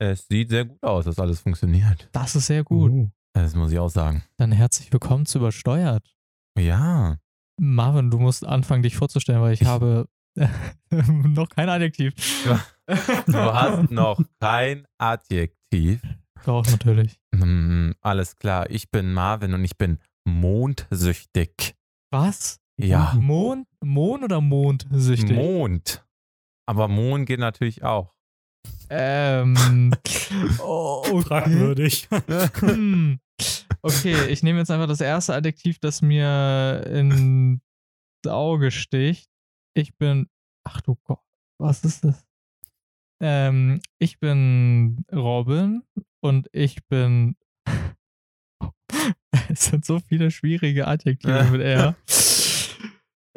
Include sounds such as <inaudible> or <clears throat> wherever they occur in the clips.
Es sieht sehr gut aus, dass alles funktioniert. Das ist sehr gut. Uh. Das muss ich auch sagen. Dann herzlich willkommen zu Übersteuert. Ja. Marvin, du musst anfangen, dich vorzustellen, weil ich, Ich- habe <laughs> noch kein Adjektiv. Du hast noch kein Adjektiv. Doch, natürlich. Hm, alles klar. Ich bin Marvin und ich bin mondsüchtig. Was? Ja. Mond, Mond oder Mondsüchtig? Mond. Aber Mond geht natürlich auch. Ähm. <laughs> oh, okay. Fragwürdig. Hm. Okay, ich nehme jetzt einfach das erste Adjektiv, das mir ins Auge sticht. Ich bin. Ach du Gott, was ist das? Ähm, ich bin Robin und ich bin. <laughs> es sind so viele schwierige Adjektive mit R. <laughs>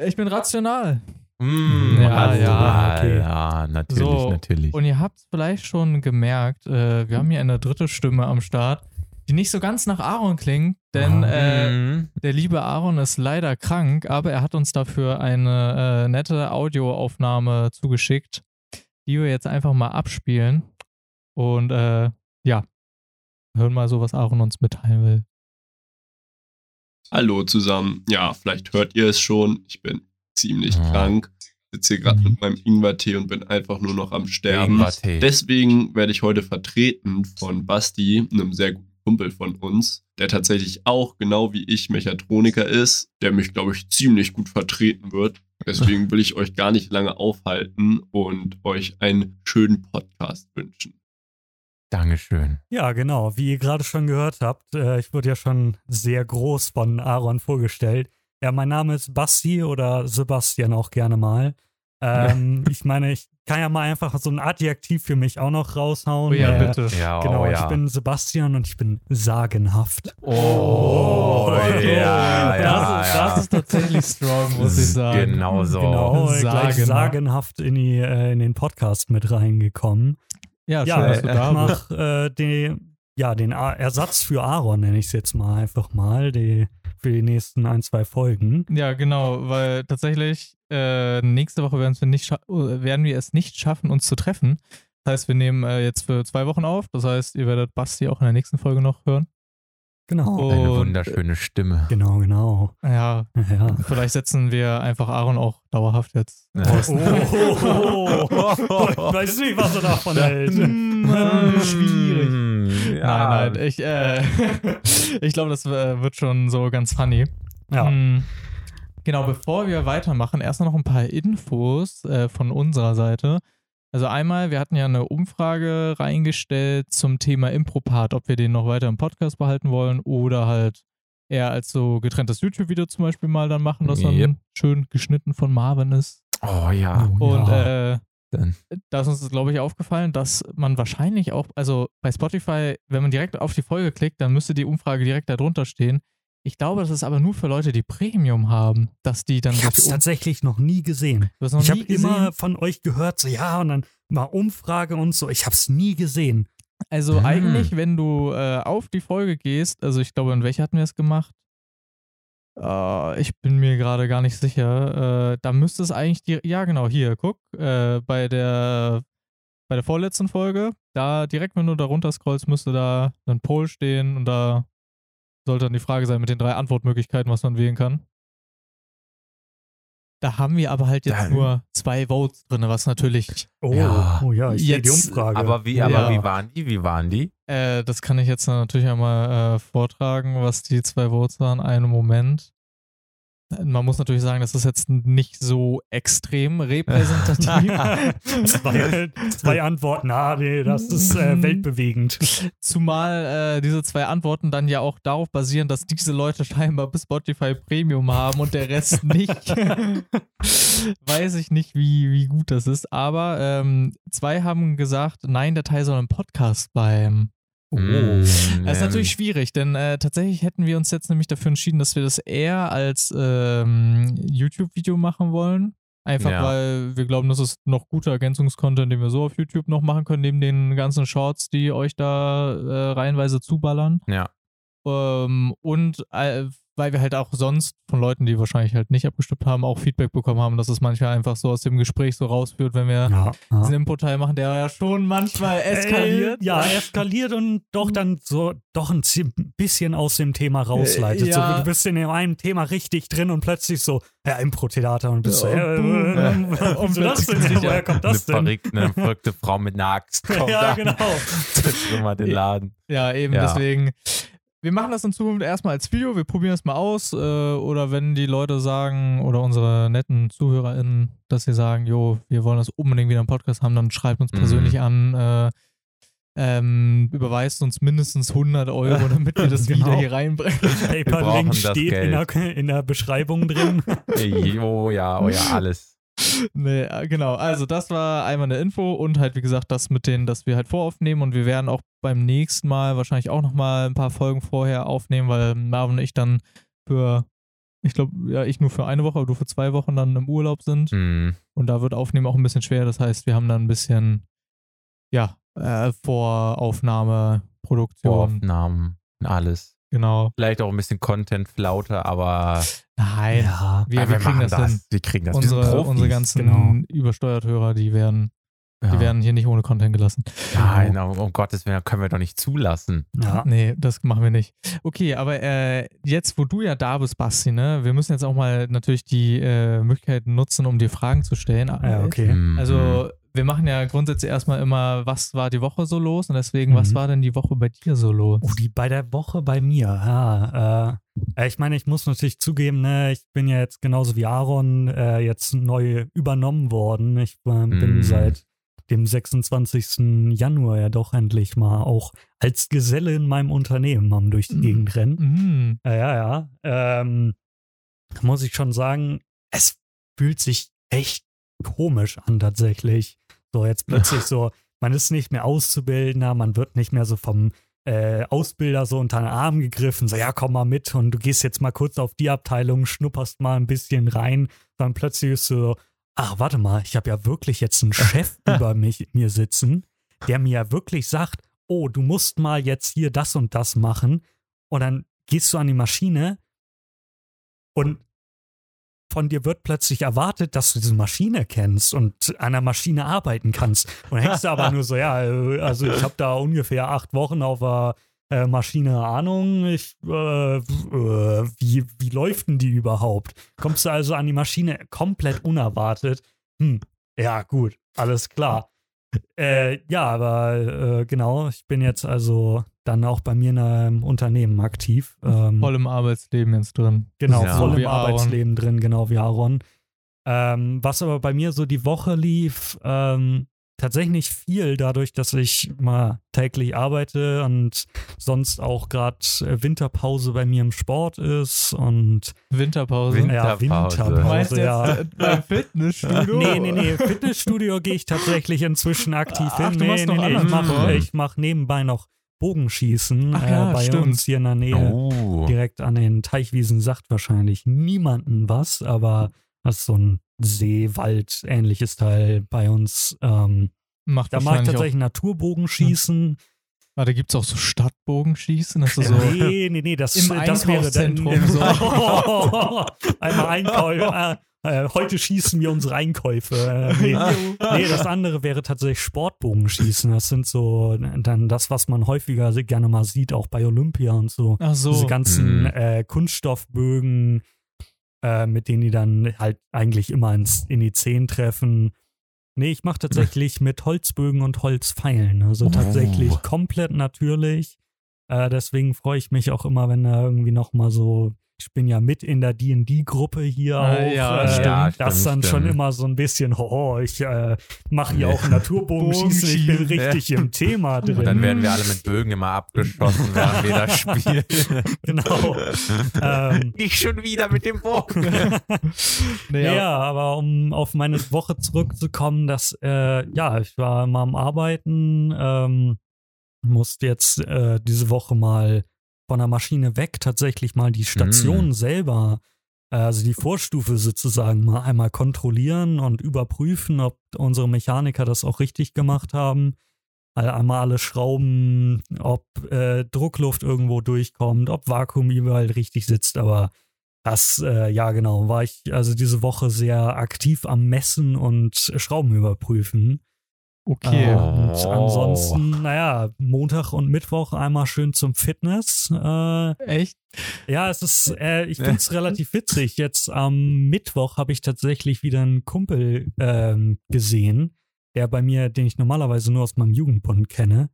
Ich bin rational. Mm, Ja, ja, okay. ja, natürlich, So, natürlich. Und ihr habt es vielleicht schon gemerkt, äh, wir haben hier eine dritte Stimme am Start, die nicht so ganz nach Aaron klingt, denn äh, Mhm. der liebe Aaron ist leider krank, aber er hat uns dafür eine äh, nette Audioaufnahme zugeschickt, die wir jetzt einfach mal abspielen. Und äh, ja, hören mal so, was Aaron uns mitteilen will. Hallo zusammen. Ja, vielleicht hört ihr es schon. Ich bin ziemlich Ah. krank. Sitze hier gerade Mhm. mit meinem Ingwertee und bin einfach nur noch am Sterben. Deswegen werde ich heute vertreten von Basti, einem sehr guten Kumpel von uns, der tatsächlich auch genau wie ich Mechatroniker ist, der mich, glaube ich, ziemlich gut vertreten wird. Deswegen will ich euch gar nicht lange aufhalten und euch einen schönen Podcast wünschen. Dankeschön. Ja, genau. Wie ihr gerade schon gehört habt, äh, ich wurde ja schon sehr groß von Aaron vorgestellt. Ja, mein Name ist Basti oder Sebastian auch gerne mal. Ähm, <laughs> ich meine, ich kann ja mal einfach so ein Adjektiv für mich auch noch raushauen. Oh ja, Äh, bitte. Ja, Genau, oh, ja. ich bin Sebastian und ich bin sagenhaft. Oh, ja, ja, das, ist, ja. das ist tatsächlich strong, muss ich sagen. Genau so. Genau, äh, gleich Sagenhaft. sagenhaft in, die, äh, in den Podcast mit reingekommen. Ja, schön, Ja, dass du ich da bist. mach äh, den, ja, den A Ersatz für Aaron, nenne ich es jetzt mal einfach mal, die, für die nächsten ein, zwei Folgen. Ja, genau, weil tatsächlich äh, nächste Woche werden wir, nicht äh, werden wir es nicht schaffen, uns zu treffen. Das heißt, wir nehmen äh, jetzt für zwei Wochen auf. Das heißt, ihr werdet Basti auch in der nächsten Folge noch hören. Genau. Oh. Eine Und- wunderschöne Stimme. Genau, genau. Ja, Ja. vielleicht setzen wir einfach Aaron auch dauerhaft jetzt Ja. Oh, oh, oh, oh, ich weiß nicht, was er davon hält. Hm, äh, schwierig. Ja. Nein, nein, ich, äh, <laughs> ich glaube, das äh, wird schon so ganz funny. Ja. Hm. Genau, bevor wir weitermachen, erst noch ein paar Infos äh, von unserer Seite. Also einmal, wir hatten ja eine Umfrage reingestellt zum Thema Impropart, ob wir den noch weiter im Podcast behalten wollen oder halt eher als so getrenntes YouTube-Video zum Beispiel mal dann machen, das dann Yep. schön geschnitten von Marvin ist. Oh ja. Und ja. äh, Dann. da ist uns, glaube ich, aufgefallen, dass man wahrscheinlich auch, also bei Spotify, wenn man direkt auf die Folge klickt, dann müsste die Umfrage direkt darunter stehen. Ich glaube, das ist aber nur für Leute, die Premium haben, dass die dann ich habe es tatsächlich noch nie gesehen. Du hast noch Ich habe immer von euch gehört, so ja, und dann mal Umfrage und so. Ich habe es nie gesehen. Also Ah. eigentlich, wenn du äh, auf die Folge gehst, also ich glaube, in welcher hatten wir es gemacht? Äh, ich bin mir gerade gar nicht sicher. Äh, da müsste es eigentlich die, ja genau, hier, guck, äh, bei der bei der vorletzten Folge, da direkt, wenn du da runter scrollst, müsste da ein Poll stehen und da sollte dann die Frage sein mit den drei Antwortmöglichkeiten, was man wählen kann. Da haben wir aber halt jetzt Dann- nur zwei Votes drin, was natürlich Oh Ja. oh ja, ich sehe die Jetzt- Umfrage. Aber wie, Ja. aber wie waren die? Wie waren die? Äh, das kann ich jetzt natürlich einmal äh, vortragen, was die zwei Votes waren. Einen Moment. Man muss natürlich sagen, das ist jetzt nicht so extrem repräsentativ. <laughs> zwei, zwei Antworten, ah, nee, das ist äh, Mhm. weltbewegend. Zumal äh, diese zwei Antworten dann ja auch darauf basieren, dass diese Leute scheinbar bis Spotify Premium haben und der Rest <laughs> nicht. Weiß ich nicht, wie, wie gut das ist. Aber ähm, zwei haben gesagt, nein, der Teil soll im Podcast bleiben. Mm, Das ist ähm, natürlich schwierig, denn äh, tatsächlich hätten wir uns jetzt nämlich dafür entschieden, dass wir das eher als ähm, YouTube-Video machen wollen. Einfach Ja. weil wir glauben, das ist noch guter Ergänzungskontent, den wir so auf YouTube noch machen können, neben den ganzen Shorts, die euch da äh, reihenweise zuballern. Ja. Ähm, und äh, weil wir halt auch sonst von Leuten, die wahrscheinlich halt nicht abgestimmt haben, auch Feedback bekommen haben, dass es manchmal einfach so aus dem Gespräch so rausführt, wenn wir Ja, ja. diesen Input-Teil machen, der ja schon manchmal eskaliert. Äh, ja, eskaliert und doch dann so doch ein bisschen aus dem Thema rausleitet. Äh, ja. So, du bist in einem Thema richtig drin und plötzlich so, ja, Impro-Theater und bist so, Ja, äh, boom. äh, Und <laughs> wieso das plötzlich denn? ja Woher kommt eine das denn? verrückte, eine verrückte Frau mit einer Axt kommt <laughs> Ja, genau. <laughs> Zertrümmert den Laden. Ja, eben, Ja. deswegen. Wir machen das in Zukunft erstmal als Video, wir probieren es mal aus. Äh, oder wenn die Leute sagen, oder unsere netten ZuhörerInnen, dass sie sagen, jo, wir wollen das unbedingt wieder im Podcast haben, dann schreibt uns Mhm. persönlich an, äh, ähm, überweist uns mindestens 100 Euro, <laughs> damit wir das Genau. wieder hier reinbringen. PayPal-Link brauchen das steht in der, in der Beschreibung drin. <laughs> Ey, Oh ja, oh ja, <laughs> alles. <laughs> Nee, äh, genau. Also das war einmal eine Info und halt, wie gesagt, das mit denen, dass wir halt voraufnehmen und wir werden auch beim nächsten Mal wahrscheinlich auch nochmal ein paar Folgen vorher aufnehmen, weil Marvin und ich dann für, ich glaube, ja, ich nur für eine Woche, aber du für zwei Wochen dann im Urlaub sind Hm. und da wird Aufnehmen auch ein bisschen schwer. Das heißt, wir haben dann ein bisschen, ja, äh, Voraufnahme, Produktion, Voraufnahmen, alles. Genau. Vielleicht auch ein bisschen Content-Flaute, aber Nein, Ja. wir, aber wir kriegen das hin. Wir kriegen das. Unsere, Profis. unsere ganzen genau. übersteuert Hörer, die werden, ja. die werden hier nicht ohne Content gelassen. Nein, um, um Gottes Willen, können wir doch nicht zulassen. Ja. Nee, das machen wir nicht. Okay, aber äh, jetzt, wo du ja da bist, Basti, ne, wir müssen jetzt auch mal natürlich die äh, Möglichkeit nutzen, um dir Fragen zu stellen. Ja, okay. Mhm. Wir machen ja grundsätzlich erstmal immer, was war die Woche so los? Und deswegen, was Mhm. war denn die Woche bei dir so los? Oh, die bei der Woche bei mir. Ja, äh, ich meine, ich muss natürlich zugeben, ne, ich bin ja jetzt genauso wie Aaron äh, jetzt neu übernommen worden. Ich äh, bin Mhm. seit dem 26. Januar ja doch endlich mal auch als Geselle in meinem Unternehmen am durch die Mhm. Gegend rennen. Mhm. Ja, ja, ja. Ähm, muss ich schon sagen, es fühlt sich echt komisch an tatsächlich. So jetzt plötzlich so, man ist nicht mehr Auszubildender, man wird nicht mehr so vom äh, Ausbilder so unter den Arm gegriffen, so ja, komm mal mit und du gehst jetzt mal kurz auf die Abteilung, schnupperst mal ein bisschen rein, dann plötzlich ist so, ach, warte mal, ich habe ja wirklich jetzt einen Chef <laughs> über mich, mir sitzen, der mir ja wirklich sagt, oh, du musst mal jetzt hier das und das machen. Und dann gehst du an die Maschine und von dir wird plötzlich erwartet, dass du diese Maschine kennst und an der Maschine arbeiten kannst. Und hängst du aber nur so, ja, äh, also ich habe da ungefähr acht Wochen auf der äh, Maschine Ahnung. Ich, äh, äh, wie, wie läuft denn die überhaupt? Kommst du also an die Maschine komplett unerwartet? Hm, ja, gut, alles klar. Äh, ja, aber genau, ich bin jetzt also dann auch bei mir in einem Unternehmen aktiv. Ähm, Voll im Arbeitsleben jetzt drin. Genau, Ja. voll im Aaron. Arbeitsleben drin, genau wie Aaron. Ähm, was aber bei mir so die Woche lief, ähm, tatsächlich viel, dadurch, dass ich mal täglich arbeite und sonst auch gerade Winterpause bei mir im Sport ist und Winterpause. Winter- ja, Winterpause. Meinst du jetzt ja. äh, beim Fitnessstudio? Nee, nee, nee, Fitnessstudio gehe ich tatsächlich inzwischen aktiv Ach, hin. du Nee, machst nee, noch nee, ich mache mach nebenbei noch Bogenschießen Ach ja, äh, bei stimmt. uns hier in der Nähe. Oh. direkt an den Teichwiesen sagt wahrscheinlich niemanden was, aber das ist so ein See-Wald-ähnliches Teil bei uns. Ähm, Macht da mache ich wahrscheinlich tatsächlich Naturbogenschießen. auch. Ah, da gibt es auch so Stadtbogenschießen. Das so. <laughs> Nee, nee, nee, das, Im das wäre dann. So. <laughs> <laughs> Einmal Einkäufe. Äh, heute schießen wir unsere Einkäufe. Äh, nee, nee, das andere wäre tatsächlich Sportbogenschießen. Das sind so dann das, was man häufiger gerne mal sieht, auch bei Olympia und so. Ach so. diese ganzen Mhm. äh, Kunststoffbögen, äh, mit denen die dann halt eigentlich immer ins, in die Zehen treffen. Nee, ich mache tatsächlich mit Holzbögen und Holzpfeilen. Also Oh. tatsächlich komplett natürlich. Äh, deswegen freue ich mich auch immer, wenn da irgendwie noch mal so ich bin ja mit in der D&D-Gruppe hier Ah, auch. ja, äh, stimmt. Ja, das stimmt, dann schon stimmt. immer so ein bisschen, oh, ich äh, mache hier auch Naturbogenschießen, ich bin richtig im Thema drin. Und dann werden wir alle mit Bögen immer abgeschossen, <laughs> während wir das spielen. <laughs> genau. ähm, Nicht schon wieder mit dem Bogen. <laughs> Nee, ja, aber um auf meine Woche zurückzukommen, dass, äh, ja, ich war mal am Arbeiten, ähm, musste jetzt äh, diese Woche mal von der Maschine weg tatsächlich mal die Station Mm. selber, äh, also die Vorstufe sozusagen mal einmal kontrollieren und überprüfen, ob unsere Mechaniker das auch richtig gemacht haben. Also einmal alle Schrauben, ob äh, Druckluft irgendwo durchkommt, ob Vakuum überall richtig sitzt, aber das, äh, ja genau, war ich also diese Woche sehr aktiv am Messen und Schrauben überprüfen. Okay. Und Oh. ansonsten, naja, Montag und Mittwoch einmal schön zum Fitness. Äh, Echt? ja, es ist, äh, ich finde es relativ witzig. Jetzt am Mittwoch habe ich tatsächlich wieder einen Kumpel ähm, gesehen, der bei mir, den ich normalerweise nur aus meinem Jugendbund kenne.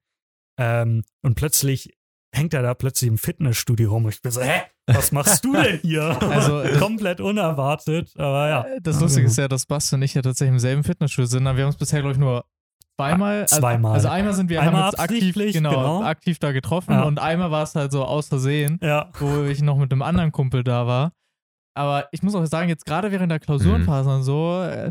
Ähm, und plötzlich hängt er da plötzlich im Fitnessstudio rum. Und ich bin so, hä? Was machst du denn hier? <laughs> Also, <laughs> komplett unerwartet, aber ja. Das Lustige ist ja, dass Basti und ich ja tatsächlich im selben Fitnessstudio sind. aber Wir haben uns bisher, glaube ich, nur zweimal. also- Zweimal. Also einmal sind wir Einmal haben aktiv, genau, genau. aktiv da getroffen Ja. und einmal war es halt so aus Versehen, Ja. wo ich noch mit einem anderen Kumpel da war. Aber ich muss auch sagen, jetzt gerade während der Klausurenphase und so, äh,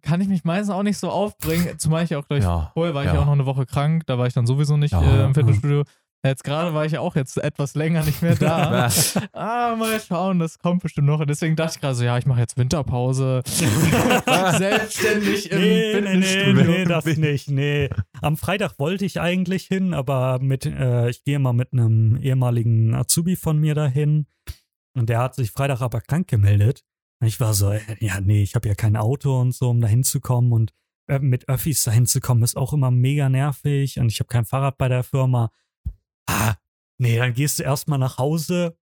kann ich mich meistens auch nicht so aufbringen. Zumal ich auch gleich, Ja. vorher war ich ja. auch noch eine Woche krank, da war ich dann sowieso nicht äh, im Fitnessstudio. Jetzt gerade war ich ja auch jetzt etwas länger nicht mehr da. <laughs> Ah, mal schauen, das kommt bestimmt noch. Und deswegen dachte ich gerade so, ja, ich mache jetzt Winterpause. <laughs> Selbstständig im Nee, nee, nee, Fitnessstudio. nee, das nicht. Nee. Am Freitag wollte ich eigentlich hin, aber mit, äh, ich gehe mal mit einem ehemaligen Azubi von mir dahin. Und der hat sich Freitag aber krank gemeldet. Und ich war so, äh, ja, nee, ich habe ja kein Auto und so, um da hinzukommen. Und äh, mit Öffis da hinzukommen ist auch immer mega nervig. Und ich habe kein Fahrrad bei der Firma. Ah, nee, dann gehst du erstmal nach Hause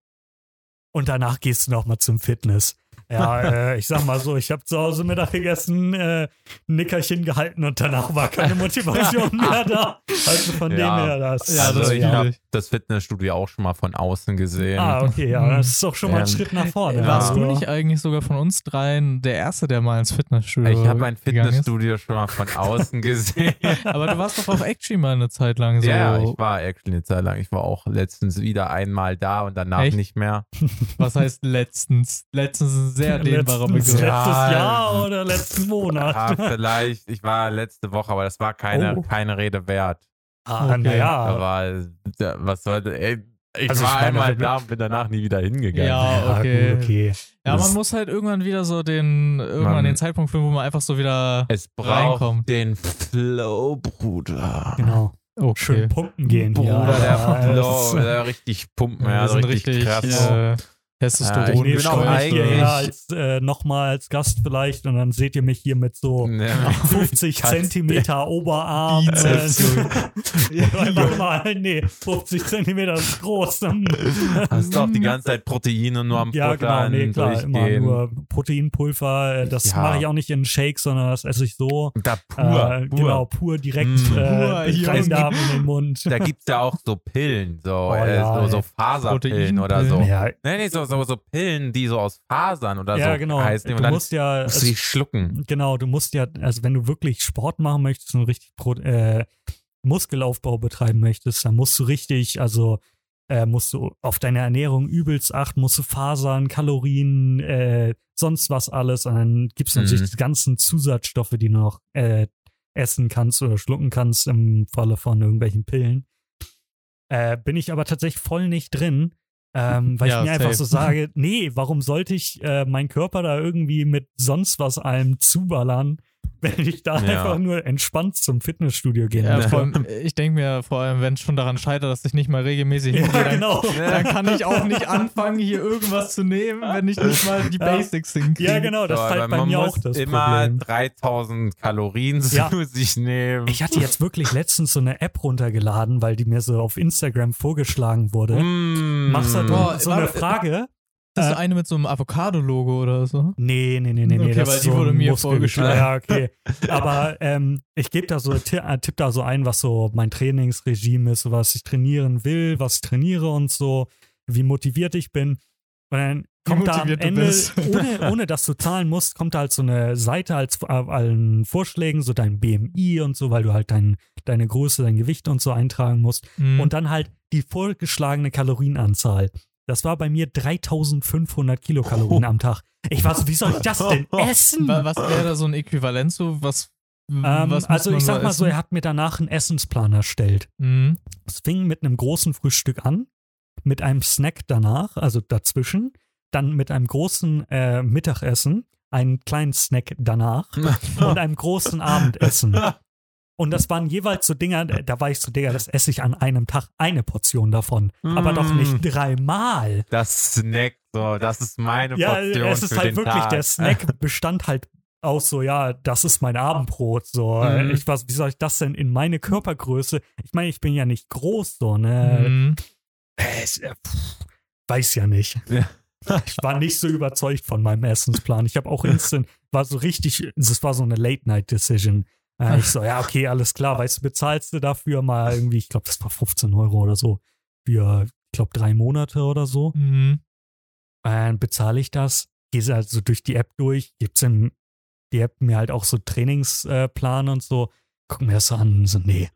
und danach gehst du nochmal zum Fitness. Ja, <laughs> äh, ich sag mal so, ich habe zu Hause Mittag gegessen, äh, ein Nickerchen gehalten und danach war keine <laughs> Motivation mehr da. Also von Ja. dem her, das. Ja, also das ich fühl habe ich. Das Fitnessstudio auch schon mal von außen gesehen. Ah, okay, ja, das ist doch schon mal ein Ähm, Schritt nach vorne. ja. Warst du Also, nicht eigentlich sogar von uns dreien der Erste, der mal ins Fitnessstudio Ich habe mein? Fitnessstudio schon mal von außen <laughs> gesehen. Aber du warst doch auf Actually mal eine Zeit lang so. Ja, ich war actually eine Zeit lang. Ich war auch letztens wieder einmal da und danach Echt? nicht mehr. <laughs> Was heißt letztens? Letztens ist ein sehr dehnbarer Begriff. Ja. letztes Jahr oder letzten Monat. Ah, vielleicht, ich war letzte Woche, aber das war keine, Oh. keine Rede wert. Ah, Okay. naja. Aber äh, was sollte, ey, ich Also ich war meine, einmal da und bin danach nie wieder hingegangen. Ja, okay. gut, okay. Ja, man muss halt irgendwann wieder so den, irgendwann Man- den Zeitpunkt finden, wo man einfach so wieder. Es braucht Reinkommen. den Flow, Bruder. Genau. Okay. Schön pumpen gehen. Bruder, ja, der Flow, der richtig pumpen, Ja, ja, wir so sind richtig, richtig, krass. Testosteron ich bin Ich auch eigentlich- hierher als, äh, nochmal als Gast vielleicht und dann seht ihr mich hier mit so Ja. <laughs> 50 Kannst- Zentimeter <laughs> Oberarm. Äh, <laughs> ja, mal, nee, 50 Zentimeter ist groß. Hast du auch die ganze Zeit Proteine nur am ja, genau, nee, klar, immer nur Proteinpulver. äh, Das Ja. mache ich auch nicht in Shakes, sondern das esse ich so. Da pur, äh, pur. Genau, pur direkt Mm. äh, reingaben in den Mund. Da gibt's ja auch so Pillen, so, Oh äh, ja, so, so. Faserpillen oder so. Ja, Nee, nee, so, so, so Pillen, die so aus Fasern oder ja so genau. heißen. Du Und dann musst ja, musst du die schlucken. Genau, du musst ja, also wenn du wirklich Sport machen möchtest und richtig Pro, äh, Muskelaufbau betreiben möchtest, dann musst du richtig, also äh, musst du auf deine Ernährung übelst achten, musst du Fasern, Kalorien, äh, sonst was alles. Und dann gibt's natürlich Mhm. die ganzen Zusatzstoffe, die du noch äh, essen kannst oder schlucken kannst im Falle von irgendwelchen Pillen. Äh, bin ich aber tatsächlich voll nicht drin. Ähm, weil Ja, ich mir einfach safe. so sage, nee, warum sollte ich äh, meinen Körper da irgendwie mit sonst was allem zuballern, wenn ich da Ja. einfach nur entspannt zum Fitnessstudio gehen Ja, allem, ich denke mir vor allem, wenn es schon daran scheitert, dass ich nicht mal regelmäßig hingehe, Ja, dann, genau. dann kann ich auch nicht anfangen, hier irgendwas zu nehmen, wenn ich nicht mal die. Basics hinkriege. Ja, genau, das So, ist halt aber bei man mir auch das immer Problem. 3000 Kalorien Ja. zu sich nehmen. Ich hatte jetzt wirklich letztens so eine App runtergeladen, weil die mir so auf Instagram vorgeschlagen wurde. Mm. Machst du Boah, so eine Frage? Das ist Äh, eine mit so einem Avocado-Logo oder so. Nee, nee, nee, nee, nee. Okay, das weil ist die so wurde mir vorgeschlagen. Ja, okay. Aber ähm, ich gebe da so, äh, tipp da so ein, was so mein Trainingsregime ist, was ich trainieren will, was ich trainiere und so, wie motiviert ich bin. Und dann kommt da am Ende, <laughs> ohne, ohne dass du zahlen musst, kommt da halt so eine Seite als äh, allen Vorschlägen, so dein BMI und so, weil du halt dein, deine Größe, dein Gewicht und so eintragen musst. Mhm. Und dann halt die vorgeschlagene Kalorienanzahl. Das war bei mir 3500 Kilokalorien am Tag. Ich war so, wie soll ich das denn <laughs> essen? Wa- was wäre da so ein Äquivalent so? Was, Ähm, was also ich sag mal so, essen? er hat mir danach einen Essensplan erstellt. Mhm. Es fing mit einem großen Frühstück an, mit einem Snack danach, also dazwischen, dann mit einem großen äh, Mittagessen, einen kleinen Snack danach <laughs> und einem großen Abendessen. <laughs> Und das waren jeweils so Dinger, da war ich so, Digga, das esse ich an einem Tag eine Portion davon. Aber doch nicht Mm. dreimal. Das Snack, so, das ist meine Ja, Portion es ist halt wirklich, Tag. der Snack <laughs> bestand halt aus so, ja, das ist mein Abendbrot, so. Mhm. Ich weiß, wie soll ich das denn in meine Körpergröße? Ich meine, ich bin ja nicht groß, so, ne? Mhm. Äh, es, äh, pff, weiß ja nicht. Ja. <laughs> Ich war nicht so überzeugt von meinem Essensplan. Ich habe auch instant, war so richtig, das war so eine Late-Night-Decision. Äh, <laughs> ich so, ja, okay, alles klar, weißt du, bezahlst du dafür mal irgendwie, ich glaube, das war 15 Euro oder so, für, ich glaube, drei Monate oder so. Mhm. Dann bezahle ich das, gehe also durch die App durch, gibt's in die App mir halt auch so Trainingsplan und so, guck mir das so an so, nee.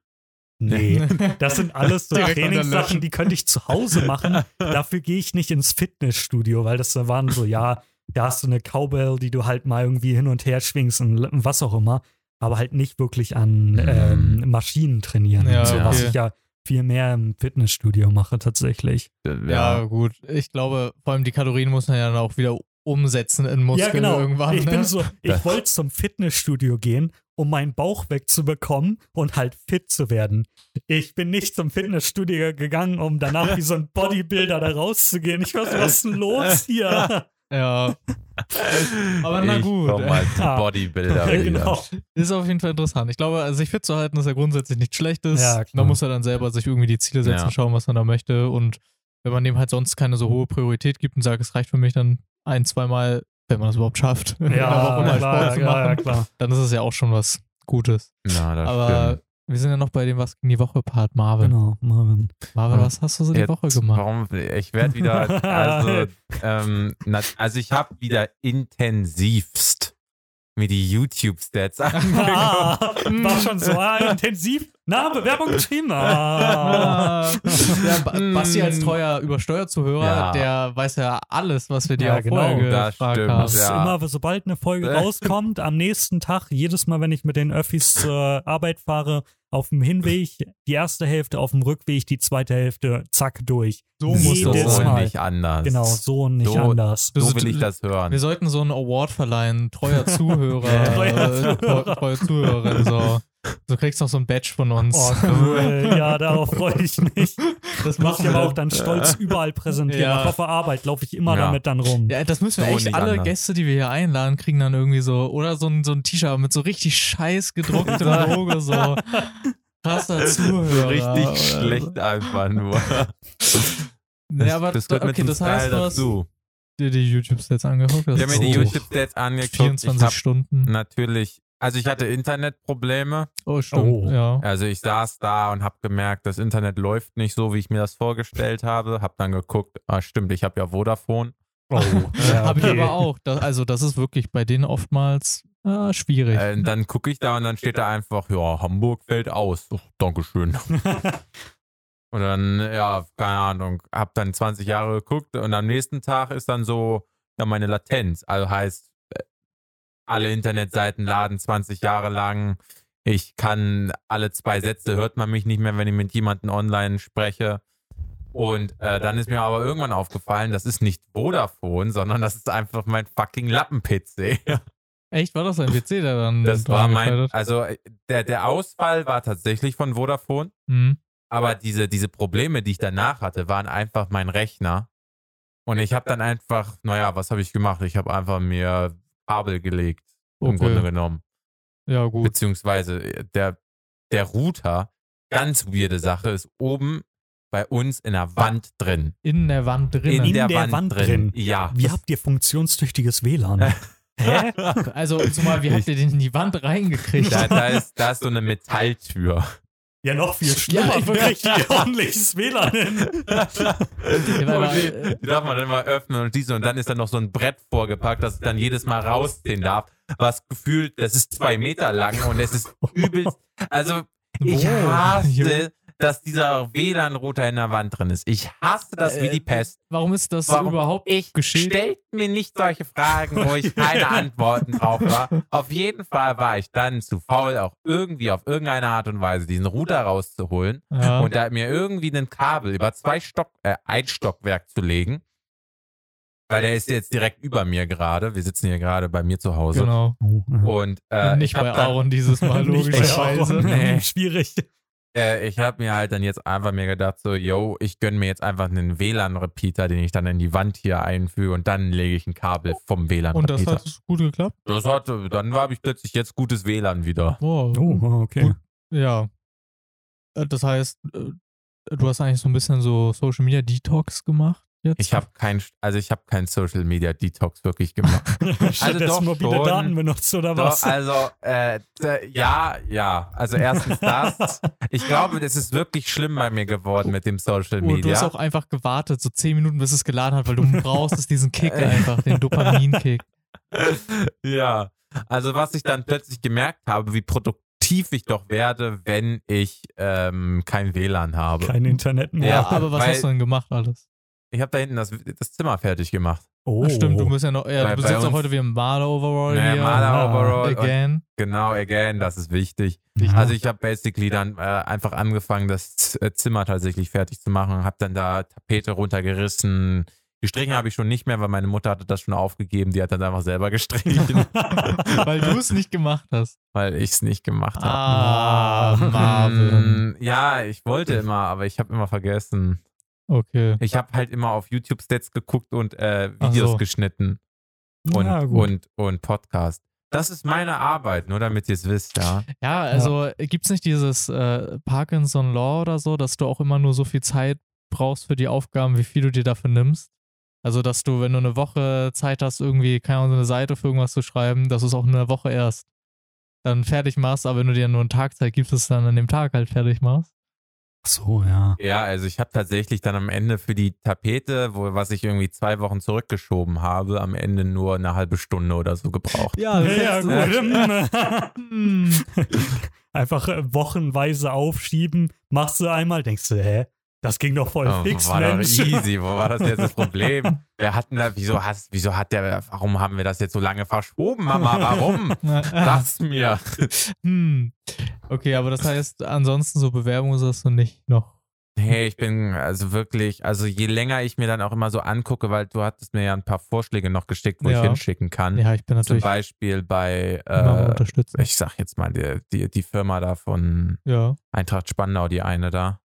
Nee, <laughs> das sind alles so Trainingssachen, die könnte ich zu Hause machen. Dafür gehe ich nicht ins Fitnessstudio, weil das da waren so, ja, da hast du eine Cowbell, die du halt mal irgendwie hin und her schwingst und was auch immer, aber halt nicht wirklich an Mhm. ähm, Maschinen trainieren, Ja, so, was okay. ich ja viel mehr im Fitnessstudio mache tatsächlich. Ja, gut. Ich glaube, vor allem die Kalorien muss man ja dann auch wieder umsetzen in Muskeln ja, genau. irgendwann. ich ne? bin so, ich wollte zum Fitnessstudio gehen, um meinen Bauch wegzubekommen und halt fit zu werden. Ich bin nicht zum Fitnessstudio gegangen, um danach <laughs> wie so ein Bodybuilder da rauszugehen. Ich weiß, was ist denn los hier? <laughs> Ja. Aber na ich gut. Komm mal <laughs> Ja. Bodybuilder Ja, wieder. genau. Ist auf jeden Fall interessant. Ich glaube, sich fit zu halten, ist ja grundsätzlich nichts Schlechtes. Ja. Man muss ja dann selber sich irgendwie die Ziele setzen, Ja. schauen, was man da möchte. Und wenn man dem halt sonst keine so hohe Priorität gibt und sagt, es reicht für mich dann ein, zweimal, wenn man das überhaupt schafft, <laughs> in der Ja, Woche mal klar, Sport zu ja, machen, ja, klar. dann ist es ja auch schon was Gutes. Ja, das Aber stimmt. Wir sind ja noch bei dem Was gegen die Woche Part, Marvin. Genau, Marvin. Marvin, was hast du so die Jetzt, Woche gemacht? Warum? Ich werde wieder, also, <laughs> ähm, na, also ich habe wieder intensivst mir die YouTube-Stats <laughs> angeguckt. Ah, war schon so ah, intensiv. Na, Bewerbung geschrieben. Ah. Ah. Basti als treuer Übersteuerzuhörer, Ja. der weiß ja alles, was wir dir Ja, auch genau, das gefragt stimmt, haben. Ja. immer, sobald eine Folge <laughs> rauskommt, am nächsten Tag, jedes Mal, wenn ich mit den Öffis zur Arbeit fahre, auf dem Hinweg die erste Hälfte, auf dem Rückweg die zweite Hälfte, zack, durch. So muss so das Mal. nicht anders. Genau, so und nicht So- anders. So will ich das hören. Wir sollten so einen Award verleihen, treuer Zuhörer, <laughs> Treuer äh, Zuhörer. treu- treue Zuhörerin, so. Du kriegst noch so ein Badge von uns. Oh, cool. <laughs> Ja, darauf freue ich mich. das Muss ich aber auch dann. stolz überall präsentieren. Ja. Auch auf der Arbeit laufe ich immer Ja. damit dann rum. Ja, das müssen wir So echt alle anders. Gäste, die wir hier einladen, kriegen dann irgendwie so, oder so ein, so ein T-Shirt mit so richtig scheiß gedrucktem <laughs> Logo, so krasser so Zuhörer. richtig oder- schlecht einfach nur. <laughs> Nee, aber das gehört okay, mit das heißt, du hast dazu. dir die YouTube-Stats angeguckt. Das Ich habe mir die so YouTube-Stats angeguckt. Ich 24 habe Stunden. natürlich, also ich hatte Internetprobleme. Oh, stimmt. Oh. Ja. Also ich saß da und habe gemerkt, das Internet läuft nicht so, wie ich mir das vorgestellt habe. Habe dann geguckt, ah stimmt, ich habe ja Vodafone. Oh, <laughs> ja, <laughs> Habe ich aber auch. Das, also, das ist wirklich bei denen oftmals äh, schwierig. Äh, dann gucke ich da und dann steht da einfach, ja, Hamburg fällt aus. Oh, Dankeschön. <laughs> Und dann, ja, keine Ahnung, hab dann 20 Jahre geguckt und am nächsten Tag ist dann so, ja, meine Latenz. Also heißt, alle Internetseiten laden 20 Jahre lang. Ich kann alle zwei Sätze, hört man mich nicht mehr, wenn ich mit jemandem online spreche. Und äh, dann ist mir aber irgendwann aufgefallen, das ist nicht Vodafone, sondern das ist einfach mein fucking Lappen-PC. <laughs> Echt, war das ein PC, der dann Das war mein, also äh, der, der Ausfall war tatsächlich von Vodafone, Mhm. aber diese, diese Probleme, die ich danach hatte, waren einfach mein Rechner. Und ich habe dann einfach, naja, was habe ich gemacht? Ich habe einfach mir Kabel gelegt, im Okay. Grunde genommen. Ja, gut. Beziehungsweise äh, der, der Router, ganz weirde Sache, ist oben bei uns in der Wand drin. In der Wand drin. In der, der Wand, Wand drin. drin. Ja. Wie habt ihr funktionstüchtiges WLAN? <laughs> Hä? <laughs> Also, zumal, wie habt ihr den in die Wand reingekriegt? Da, da, ist, da ist so eine Metalltür. Ja, noch viel schlimmer. Ja, wirklich ordentliches WLAN hin. Ja, weil- Und die, die darf man dann mal öffnen und diese und dann ist dann noch so ein Brett vorgepackt, das ich dann jedes Mal rausziehen darf. Was gefühlt, das ist zwei Meter lang und es ist übelst. Also ich hasse, dass dieser WLAN-Router in der Wand drin ist. Ich hasse das wie die Äh, Pest. Warum ist das Warum? überhaupt Ich geschehen? stellt mir nicht solche Fragen, wo ich keine <laughs> Antworten drauf war. Auf jeden Fall war ich dann zu faul, auch irgendwie auf irgendeine Art und Weise diesen Router rauszuholen Ja. und da mir irgendwie ein Kabel über zwei Stock, äh, ein Stockwerk zu legen weil der ist jetzt direkt über mir gerade. Wir sitzen hier gerade bei mir zu Hause. Genau. Oh. Und äh, nicht bei Aaron dieses Mal, <laughs> logischerweise. Nee. Schwierig. Äh, ich habe mir halt dann jetzt einfach mir gedacht, so, yo, ich gönne mir jetzt einfach einen WLAN-Repeater, den ich dann in die Wand hier einfüge und dann lege ich ein Kabel vom Und das WLAN-Repeater. hat gut geklappt? Das hat, dann habe ich plötzlich jetzt gutes WLAN wieder. Wow. Oh, okay. Gut. Ja. Äh, Das heißt, äh, du hast eigentlich so ein bisschen so Social Media Detox gemacht jetzt? Ich habe kein, also ich habe keinen Social Media Detox wirklich gemacht. <laughs> Stattdessen doch mobile schon. Daten benutzt oder Doch, was? also, äh, ja, ja. Also erstens das. Ich glaube, das ist wirklich schlimm bei mir geworden mit dem Social Oh, du hast Media. auch einfach gewartet, so zehn Minuten, bis es geladen hat, weil du brauchst es diesen Kick <laughs> einfach, den Dopamin-Kick. <laughs> ja. Also was ich dann plötzlich gemerkt habe, wie produktiv ich doch werde, wenn ich ähm, kein WLAN habe. Kein Internet mehr. Ja, aber was weil- hast du denn gemacht alles? Ich habe da hinten das, das Zimmer fertig gemacht. oh. Ach, stimmt, du bist ja noch, ja, Bei- du bei sitzt auch heute wie im Maler-Overall Nee, hier. Maler-Overall und- Again. Genau, again, das ist wichtig. Ja. Also ich habe basically dann äh, einfach angefangen, das äh, Zimmer tatsächlich fertig zu machen, habe dann da Tapete runtergerissen. Gestrichen habe ich schon nicht mehr, weil meine Mutter hatte das schon aufgegeben. Die hat dann einfach selber gestrichen, <laughs> Weil du es nicht gemacht hast. weil ich es nicht gemacht habe. Ah, Marvin. Ja, ich wollte immer, aber ich habe immer vergessen. Okay. Ich habe halt immer auf YouTube-Stats geguckt und äh, Videos so. geschnitten und, Ja, und, und Podcast. Das ist meine Arbeit, nur damit ihr es wisst, ja. Ja, also gibt es nicht dieses äh, Parkinson Law oder so, dass du auch immer nur so viel Zeit brauchst für die Aufgaben, wie viel du dir dafür nimmst? Also, dass du, wenn du eine Woche Zeit hast, irgendwie, keine Ahnung, so eine Seite für irgendwas zu schreiben, dass du es auch in einer Woche erst dann fertig machst, aber wenn du dir nur einen Tag Zeit gibst, es dann an dem Tag halt fertig machst. Ach so, ja. Ja, also ich habe tatsächlich dann am Ende für die Tapete, wo, was ich irgendwie zwei Wochen zurückgeschoben habe, am Ende nur eine halbe Stunde oder so gebraucht. Ja, Ja, gut. Hm. <laughs> Einfach äh, wochenweise aufschieben, machst du einmal, denkst du, hä? Das ging doch voll Oh, fix, war doch Mensch. easy. Wo war das jetzt das <laughs> Problem? Wer hat denn da, wieso, hast, wieso hat der, warum haben wir das jetzt so lange verschoben, Mama? Warum? <laughs> Sag's mir. <laughs> hm. Okay, aber das heißt, ansonsten so Bewerbungen hast du nicht noch. Hey, ich bin also wirklich, also je länger ich mir dann auch immer so angucke, weil du hattest mir ja ein paar Vorschläge noch geschickt, wo Ja. ich hinschicken kann. Ja, ich bin Zum natürlich Beispiel bei, äh, ich sag jetzt mal, die, die, die Firma da von Ja. Eintracht Spandau, die eine da,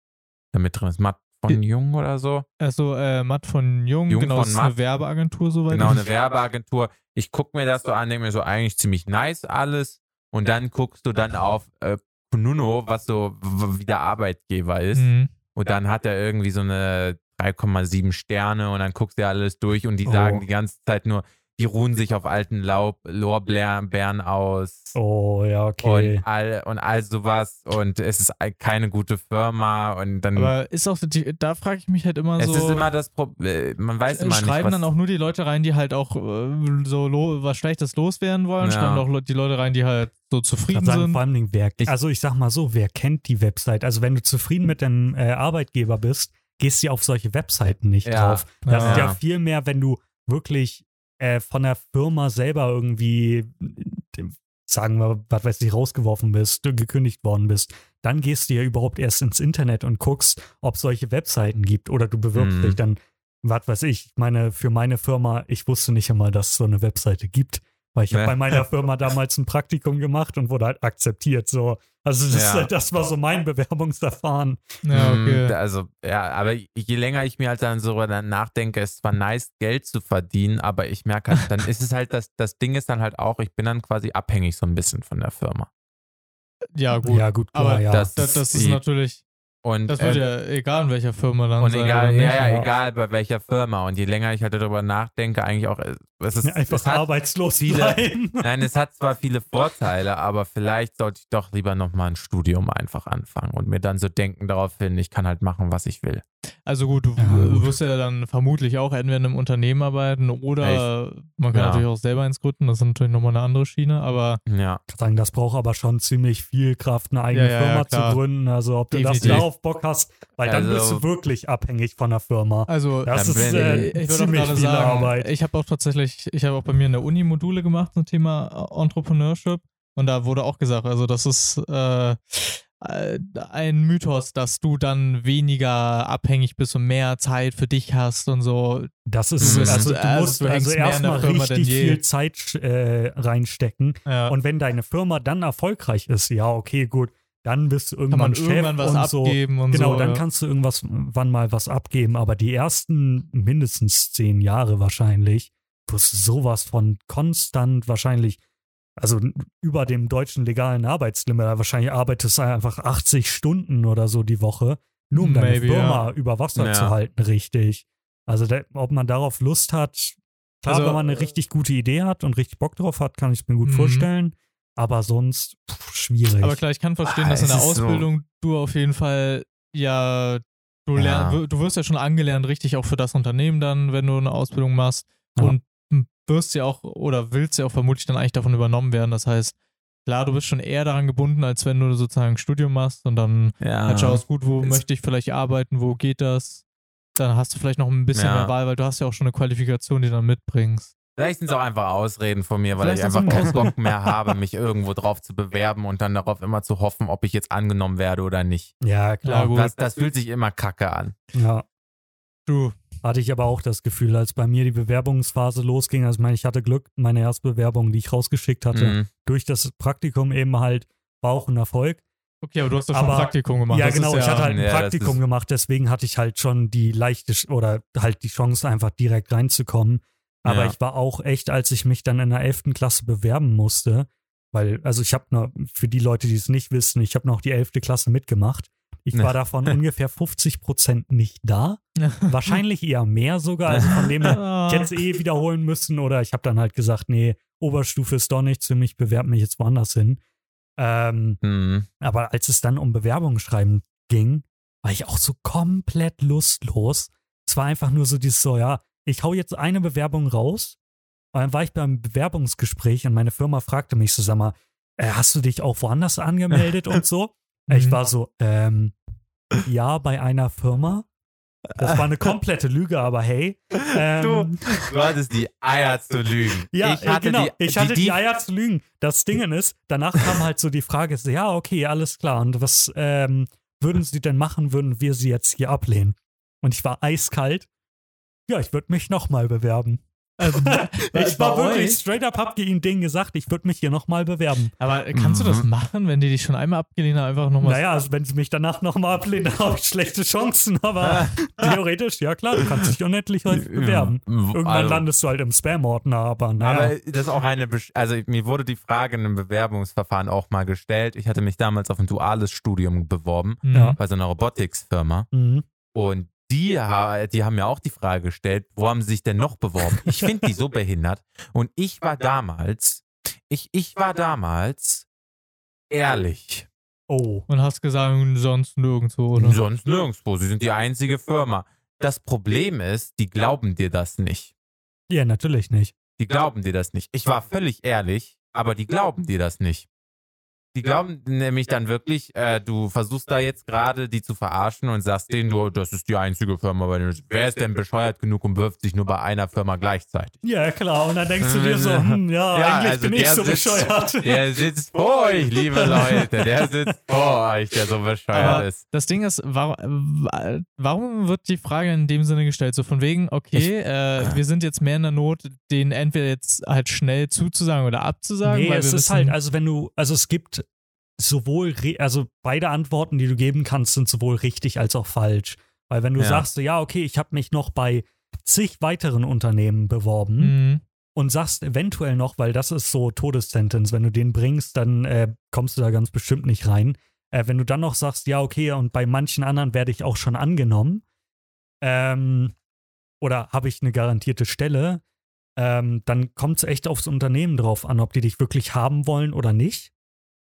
da mit drin ist, Matt von Jung oder so. Also äh, Matt von Jung, Jung genau, von das ist Matt. eine Werbeagentur soweit. Genau, eine Werbeagentur. Ich gucke mir das so an, denke mir so eigentlich ziemlich nice alles. Und dann guckst du dann auf äh, Kununo, was so wie der Arbeitgeber ist. Mhm. Und dann hat er irgendwie so eine 3,7 Sterne und dann guckst du alles durch und die Oh. sagen die ganze Zeit nur, die ruhen sich auf alten Laub, Lorbeeren aus. Oh, ja, okay. Und all, und all sowas und es ist keine gute Firma und dann Aber ist auch, die, da frage ich mich halt immer es so. ist immer das Problem, man weiß äh, immer nicht, schreiben dann auch nur die Leute rein, die halt auch äh, so lo was Schlechtes loswerden wollen. Ja. Schreiben auch die Leute rein, die halt so zufrieden sagen, sind. vor allem, Dingen, wer, Ich- also ich sag mal so, wer kennt die Website? Also wenn du zufrieden mit deinem äh, Arbeitgeber bist, gehst du auf solche Webseiten nicht Ja. drauf. Das Ja. ist ja viel mehr, wenn du wirklich äh, von der Firma selber irgendwie, sagen wir, was weiß ich, rausgeworfen bist, gekündigt worden bist, dann gehst du ja überhaupt erst ins Internet und guckst, ob es solche Webseiten gibt oder du bewirbst Mhm. dich dann, was weiß ich, ich meine, für meine Firma, ich wusste nicht einmal, dass es so eine Webseite gibt. Weil ich habe Ne. bei meiner <laughs> Firma damals ein Praktikum gemacht und wurde halt akzeptiert. So. Also das, Ja. das war so mein Bewerbungsverfahren. ja, Mm, okay. Also, ja, aber je länger ich mir halt dann so dann nachdenke, es ist zwar nice, Geld zu verdienen, aber ich merke halt, dann ist es halt, das, das Ding ist dann halt auch, ich bin dann quasi abhängig so ein bisschen von der Firma. ja, gut. Ja, gut, klar, Aber ja. das- Das, das ist die- natürlich, Und, das wird äh, ja egal in welcher Firma dann und sein. egal, oder ja, nicht. ja, Ja. egal bei welcher Firma. Und je länger ich halt darüber nachdenke, eigentlich auch, äh, es ist, Einfach es arbeitslos viele-. <laughs> Nein, es hat zwar viele Vorteile, aber vielleicht sollte ich doch lieber nochmal ein Studium einfach anfangen und mir dann so denken darauf hin, ich kann halt machen, was ich will. Also gut, du Ja, gut. wirst ja dann vermutlich auch entweder in einem Unternehmen arbeiten oder man kann Ja. natürlich auch selber eins gründen, das ist natürlich nochmal eine andere Schiene, aber Ja. Ich kann sagen, das braucht aber schon ziemlich viel Kraft, eine eigene Ja, Firma zu gründen. Also ob du das Definitiv. darauf Bock hast, weil dann bist Also- du wirklich abhängig von der Firma. also Das ist äh, ich ziemlich viel sagen, Arbeit. ich habe auch tatsächlich, ich habe auch bei mir in der Uni Module gemacht zum Thema Entrepreneurship und da wurde auch gesagt, also das ist, äh, ein Mythos, dass du dann weniger abhängig bist und mehr Zeit für dich hast und so. Das ist, Du bist- also du also musst du also der erstmal richtig viel Zeit äh, reinstecken. Ja. Und wenn deine Firma dann erfolgreich ist, ja, okay, gut, dann bist du kann irgendwann man Chef irgendwann was und so. abgeben und Genau, so. dann ja. kannst du irgendwas, wann mal was abgeben, aber die ersten mindestens zehn Jahre wahrscheinlich, wirst du sowas von konstant wahrscheinlich, also über dem deutschen legalen Arbeitslimit, wahrscheinlich arbeitest du einfach 80 Stunden oder so die Woche, nur um deine Maybe, Firma über Wasser Ja. zu halten, richtig. Also da, ob man darauf Lust hat, klar, Also, wenn man eine äh, richtig gute Idee hat und richtig Bock drauf hat, kann ich es mir gut Mhm. vorstellen, aber sonst pff, schwierig. Aber klar, ich kann verstehen, Ah, dass in der ist so- Ausbildung du auf jeden Fall ja, du, Ja. du wirst ja schon angelernt, richtig auch für das Unternehmen dann, wenn du eine Ausbildung machst Ja. und wirst ja auch oder willst ja auch vermutlich dann eigentlich davon übernommen werden. Das heißt, klar, du bist schon eher daran gebunden, als wenn du sozusagen ein Studium machst und dann Ja. halt schaust, gut, wo Es- möchte ich vielleicht arbeiten, wo geht das? Dann hast du vielleicht noch ein bisschen Ja. mehr Wahl, weil du hast ja auch schon eine Qualifikation, die du dann mitbringst. Vielleicht sind es auch einfach Ausreden von mir, weil Vielleicht ich einfach keinen. Bock mehr <laughs> habe, mich irgendwo drauf zu bewerben und dann darauf immer zu hoffen, ob ich jetzt angenommen werde oder nicht. ja, Ja, klar. gut. Das, das fühlt sich immer kacke an. Ja. Du, Hatte ich aber auch das Gefühl, als bei mir die Bewerbungsphase losging. Also, ich meine, ich hatte Glück, meine erste Bewerbung, die ich rausgeschickt hatte, Mhm. durch das Praktikum eben halt, war auch ein Erfolg. okay, aber du hast doch schon Aber- ein Praktikum gemacht. ja, das genau, ist ich hatte halt ein Ja, Praktikum gemacht, deswegen hatte ich halt schon die leichte oder halt die Chance, einfach direkt reinzukommen. Aber Ja. ich war auch echt, als ich mich dann in der 11. Klasse bewerben musste, weil, also ich habe noch, für die Leute, die es nicht wissen, ich habe noch die 11. Klasse mitgemacht. Ich war davon ungefähr 50 Prozent nicht da. <laughs> Wahrscheinlich eher mehr sogar. Also von dem her, <laughs> ich hätte es eh wiederholen müssen oder ich habe dann halt gesagt, nee, Oberstufe ist doch nichts für mich, bewerbe mich jetzt woanders hin. Ähm, Mhm. aber als es dann um Bewerbungen schreiben ging, war ich auch so komplett lustlos. Es war einfach nur so dieses so, ja, ich hau jetzt eine Bewerbung raus. Und dann war ich beim Bewerbungsgespräch und meine Firma fragte mich so, sag mal, äh, hast du dich auch woanders <laughs> angemeldet und so? Ich Mhm. war so, ähm, ja, bei einer Firma. Das war eine <laughs> komplette Lüge, aber hey. Ähm, Du hattest die Eier zu lügen. ja, ich hatte genau. die, ich hatte die, die, Eier zu lügen. Das Ding ist, danach kam halt so die Frage, so, ja, okay, alles klar. Und was ähm, würden Sie denn machen, würden wir Sie jetzt hier ablehnen? Und ich war eiskalt. Ja, ich würde mich nochmal bewerben. Also, <laughs> Ich war wirklich straight up, hab ihnen denen gesagt, ich würde mich hier nochmal bewerben. Aber kannst du das Mhm. machen, wenn die dich schon einmal abgelehnt haben, einfach nochmal. Naja, also wenn sie mich danach nochmal ablehnen, <laughs> habe ich schlechte Chancen. Aber theoretisch, ja klar, du kannst dich unendlich häufig bewerben. Irgendwann Also- landest du halt im Spam-Ordner, aber naja. Aber das ist auch eine, Besch- also mir wurde die Frage in einem Bewerbungsverfahren auch mal gestellt. Ich hatte mich damals auf ein duales Studium beworben Mhm. Ja. bei so einer Robotics-Firma Mhm. und die, ha- die haben mir auch die Frage gestellt, wo haben sie sich denn noch beworben? Ich finde die so <laughs> behindert. Und ich war damals, ich, ich war damals ehrlich. Oh. Und hast gesagt, sonst nirgendwo, oder? Sonst nirgendwo. Sie sind die einzige Firma. Das Problem ist, die glauben dir das nicht. Ja, natürlich nicht. Die glauben dir das nicht. Ich war völlig ehrlich, aber die glauben dir das nicht. Die glauben nämlich dann wirklich, äh, du versuchst da jetzt gerade die zu verarschen und sagst denen, du, das ist die einzige Firma, bei der wer ist denn bescheuert genug und wirft sich nur bei einer Firma gleichzeitig? Ja, klar. Und dann denkst du dir so, hm, ja, Ja, eigentlich also bin ich der so sitzt- bescheuert. Der sitzt vor euch, liebe Leute. Der sitzt vor euch, der so bescheuert Aber ist. das Ding ist, warum, warum wird die Frage in dem Sinne gestellt? So von wegen, okay, äh, wir sind jetzt mehr in der Not, den entweder jetzt halt schnell zuzusagen oder abzusagen. Nee, weil es wir ist wissen, halt, also wenn du, also es gibt sowohl, also beide Antworten, die du geben kannst, sind sowohl richtig als auch falsch. Weil wenn du Ja. sagst, so, ja, okay, ich habe mich noch bei zig weiteren Unternehmen beworben Mhm. und sagst eventuell noch, weil das ist so Todessentence, wenn du den bringst, dann äh, kommst du da ganz bestimmt nicht rein. Äh, wenn du dann noch sagst, ja, okay, und bei manchen anderen werde ich auch schon angenommen, ähm, oder habe ich eine garantierte Stelle, ähm, dann kommt es echt aufs Unternehmen drauf an, ob die dich wirklich haben wollen oder nicht.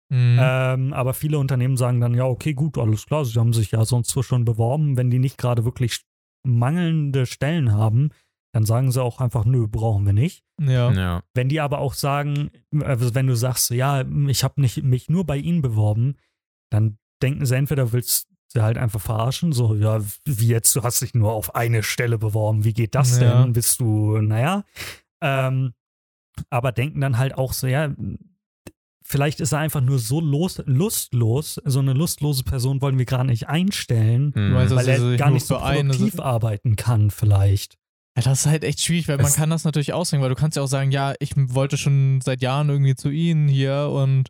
Mhm. Ähm, aber viele Unternehmen sagen dann, ja, okay, gut, alles klar, sie haben sich ja sonst so schon beworben. Wenn die nicht gerade wirklich mangelnde Stellen haben, dann sagen sie auch einfach, nö, brauchen wir nicht. ja. Ja. Wenn die aber auch sagen, also wenn du sagst, ja, ich habe nicht mich nur bei ihnen beworben, dann denken sie entweder willst sie halt einfach verarschen, so, ja, wie jetzt, du hast dich nur auf eine Stelle beworben, wie geht das Ja. denn? Bist du, naja, ähm, aber denken dann halt auch so, ja, vielleicht ist er einfach nur so los, lustlos. So eine lustlose Person wollen wir gerade nicht einstellen, Hm. Dass weil er sie sich gar nicht so eine produktiv arbeiten kann, vielleicht. Ja, das ist halt echt schwierig, weil man Es- kann das natürlich ausdenken, weil du kannst ja auch sagen, ja, ich wollte schon seit Jahren irgendwie zu ihnen hier und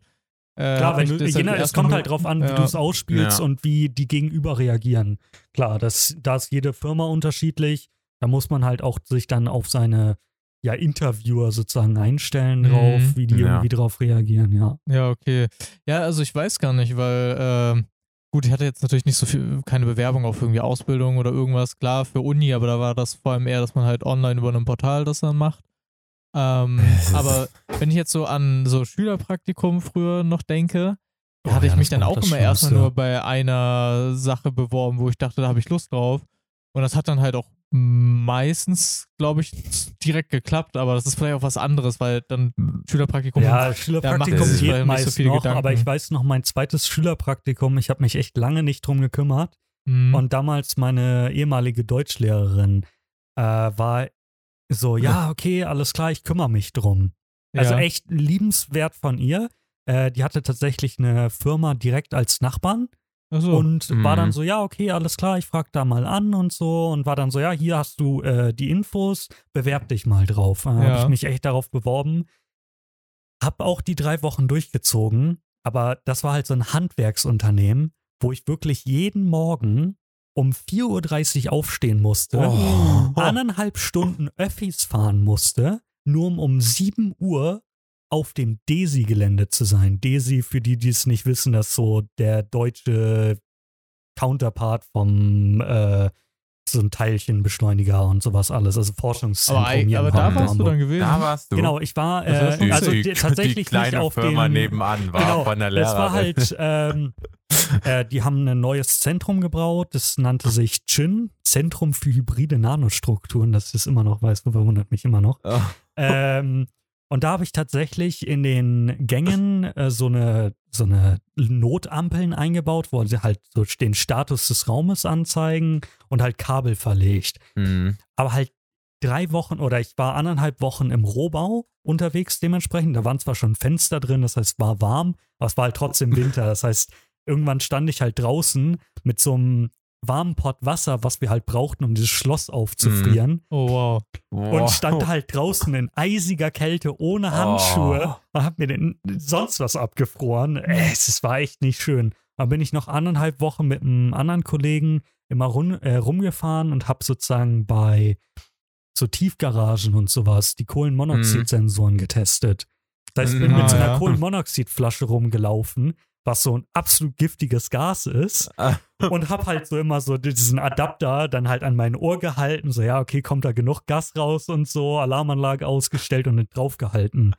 äh, Klar, wenn du, je nach- es kommt halt drauf an, wie ja. du es ausspielst Ja. und wie die Gegenüber reagieren. Klar, das, da ist jede Firma unterschiedlich. Da muss man halt auch sich dann auf seine ja, Interviewer sozusagen einstellen Mhm. drauf, wie die Ja. irgendwie drauf reagieren, ja. Ja, okay. Ja, also ich weiß gar nicht, weil, ähm, gut, ich hatte jetzt natürlich nicht so viel, keine Bewerbung auf irgendwie Ausbildung oder irgendwas, klar, für Uni, aber da war das vor allem eher, dass man halt online über ein Portal das dann macht. Ähm, <laughs> aber wenn ich jetzt so an so Schülerpraktikum früher noch denke, Oh hatte ja, ich mich dann auch immer erstmal nur bei einer Sache beworben, wo ich dachte, da habe ich Lust drauf. Und das hat dann halt auch meistens, glaube ich, direkt geklappt, aber das ist vielleicht auch was anderes, weil dann Schülerpraktikum Ja, Schülerpraktikum geht so meist viele noch, Gedanken. aber ich weiß noch, mein zweites Schülerpraktikum, ich habe mich echt lange nicht drum gekümmert. Mhm. Und damals meine ehemalige Deutschlehrerin äh, war so, ja, <laughs> okay, alles klar, ich kümmere mich drum. Also ja. echt liebenswert von ihr. Äh, die hatte tatsächlich eine Firma direkt als Nachbarn Ach so. und war Mhm. dann so, ja, okay, alles klar, ich frag da mal an und so und war dann so, ja, hier hast du äh, die Infos, bewerb dich mal drauf. Dann Ja. habe ich mich echt darauf beworben. Hab auch die drei Wochen durchgezogen, aber das war halt so ein Handwerksunternehmen, wo ich wirklich jeden Morgen um 4.30 Uhr aufstehen musste, Oh. anderthalb Stunden Öffis fahren musste, nur um um 7 Uhr auf dem Desi-Gelände zu sein. Desi, für die, die es nicht wissen, das ist so der deutsche Counterpart vom äh, so ein Teilchenbeschleuniger und sowas alles, also Forschungszentrum aber, hier aber da Hamburg. warst du dann gewesen. Da warst du. Genau, ich war Das äh, schon also die, die, tatsächlich die kleine nicht auf Firma dem, nebenan war genau, von der das Lehrerin. war halt, ähm, <laughs> äh, die haben ein neues Zentrum gebaut, das nannte sich CHIN, Zentrum für hybride Nanostrukturen, das ist immer noch, weiß, verwundert mich immer noch. Oh. Ähm, und da habe ich tatsächlich in den Gängen äh, so eine so eine Notampeln eingebaut, wo sie halt so den Status des Raumes anzeigen und halt Kabel verlegt. Hm. Aber halt drei Wochen oder ich war anderthalb Wochen im Rohbau unterwegs dementsprechend. Da waren zwar schon Fenster drin, das heißt, war warm, aber es war halt trotzdem Winter. Das heißt, irgendwann stand ich halt draußen mit so einem warmen Pott Wasser, was wir halt brauchten, um dieses Schloss aufzufrieren. oh, wow. Und stand halt draußen in eisiger Kälte ohne Handschuhe Oh. und hab mir den, sonst was abgefroren. Äh, Es, war echt nicht schön. Dann bin ich noch anderthalb Wochen mit einem anderen Kollegen immer rum, äh, rumgefahren und hab sozusagen bei so Tiefgaragen und sowas die Kohlenmonoxidsensoren getestet. Das heißt, ich bin Mhm. mit so Ah, einer ja. Kohlenmonoxidflasche rumgelaufen, was so ein absolut giftiges Gas ist Ah. und hab halt so immer so diesen Adapter dann halt an mein Ohr gehalten, so ja, okay, kommt da genug Gas raus und so, Alarmanlage ausgestellt und nicht draufgehalten.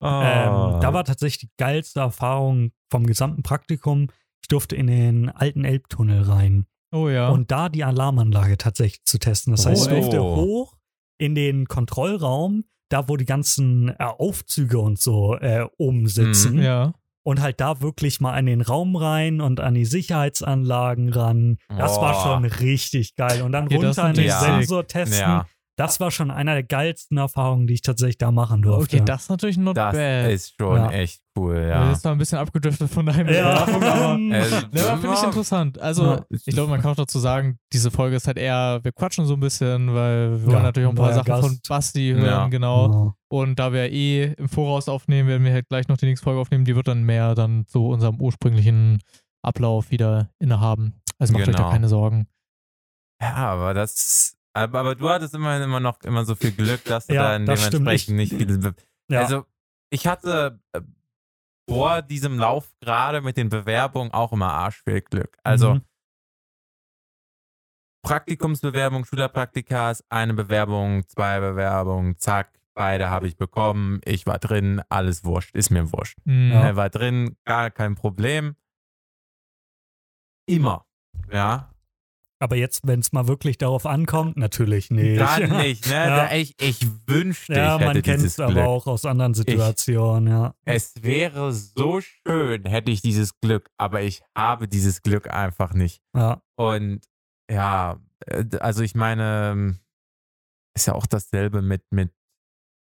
Oh. Ähm, da war tatsächlich die geilste Erfahrung vom gesamten Praktikum. Ich durfte in den alten Elbtunnel rein Oh ja. und da die Alarmanlage tatsächlich zu testen. Das heißt, ich Oh. durfte hoch in den Kontrollraum, da wo die ganzen äh, Aufzüge und so äh, oben sitzen Mhm. ja. Und halt da wirklich mal in den Raum rein und an die Sicherheitsanlagen ran. Das war Boah. schon richtig geil. Und dann runter in den natürlich Sensor testen. ja, Das war schon einer der geilsten Erfahrungen, die ich tatsächlich da machen durfte. Okay, das ist natürlich not das bad. ist schon Ja. echt cool, Ja. ja. Das ist zwar ein bisschen abgedriftet von deinem Ja. Erfahrung, aber. <laughs> Ne, aber finde ich interessant. Also, Ja. ich glaube, man kann auch dazu sagen, diese Folge ist halt eher, wir quatschen so ein bisschen, weil wir Ja, wollen natürlich auch ein paar Sachen Gast. von Basti hören, Ja. genau. Genau. Und da wir eh im Voraus aufnehmen, werden wir halt gleich noch die nächste Folge aufnehmen, die wird dann mehr dann zu unserem ursprünglichen Ablauf wieder innehaben. Also macht euch da Genau. keine Sorgen. Ja, aber das. Aber, aber du hattest immerhin immer noch immer so viel Glück, dass du Ja, dann das stimmt. dementsprechend nicht viele. Ja. Also, ich hatte äh, vor diesem Lauf gerade mit den Bewerbungen auch immer arschviel Glück. Also, Mhm. Praktikumsbewerbung, Schülerpraktikas, eine Bewerbung, zwei Bewerbungen, zack, beide habe ich bekommen. Ich war drin, alles wurscht, ist mir wurscht. Mhm. Er war drin, gar kein Problem. Immer. Ja, Aber jetzt, wenn es mal wirklich darauf ankommt, natürlich nicht. Dann <laughs> nicht, ne? Ja. Ich, ich wünschte, Ja, ich man kennt es aber auch aus anderen Situationen, ja. Es wäre so schön, hätte ich dieses Glück, aber ich habe dieses Glück einfach nicht. Ja, Und ja, äh, also ich meine, ist ja auch dasselbe mit, mit,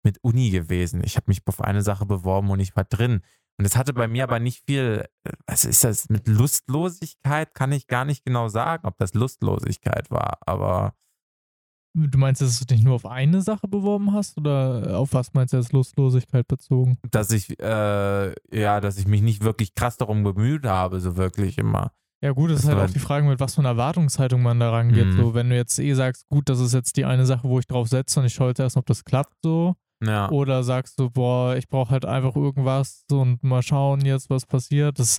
mit Uni gewesen. Ich habe mich auf eine Sache beworben und ich war drin. Und es hatte bei mir aber nicht viel, äh, was ist das, mit Lustlosigkeit kann ich gar nicht genau sagen, ob das Lustlosigkeit war, aber Du meinst, dass du dich nur auf eine Sache beworben hast oder auf was meinst du als Lustlosigkeit bezogen? dass ich, äh, ja, dass ich mich nicht wirklich krass darum bemüht habe, so wirklich immer. Ja, gut, es Das ist halt auch die Frage, mit was für einer Erwartungshaltung man da rangeht. Mhm. So, wenn du jetzt eh sagst, gut, das ist jetzt die eine Sache, wo ich drauf setze und ich schaue jetzt erst, ob das klappt, so. Ja. Oder sagst du, boah, ich brauche halt einfach irgendwas und mal schauen jetzt, was passiert. Das,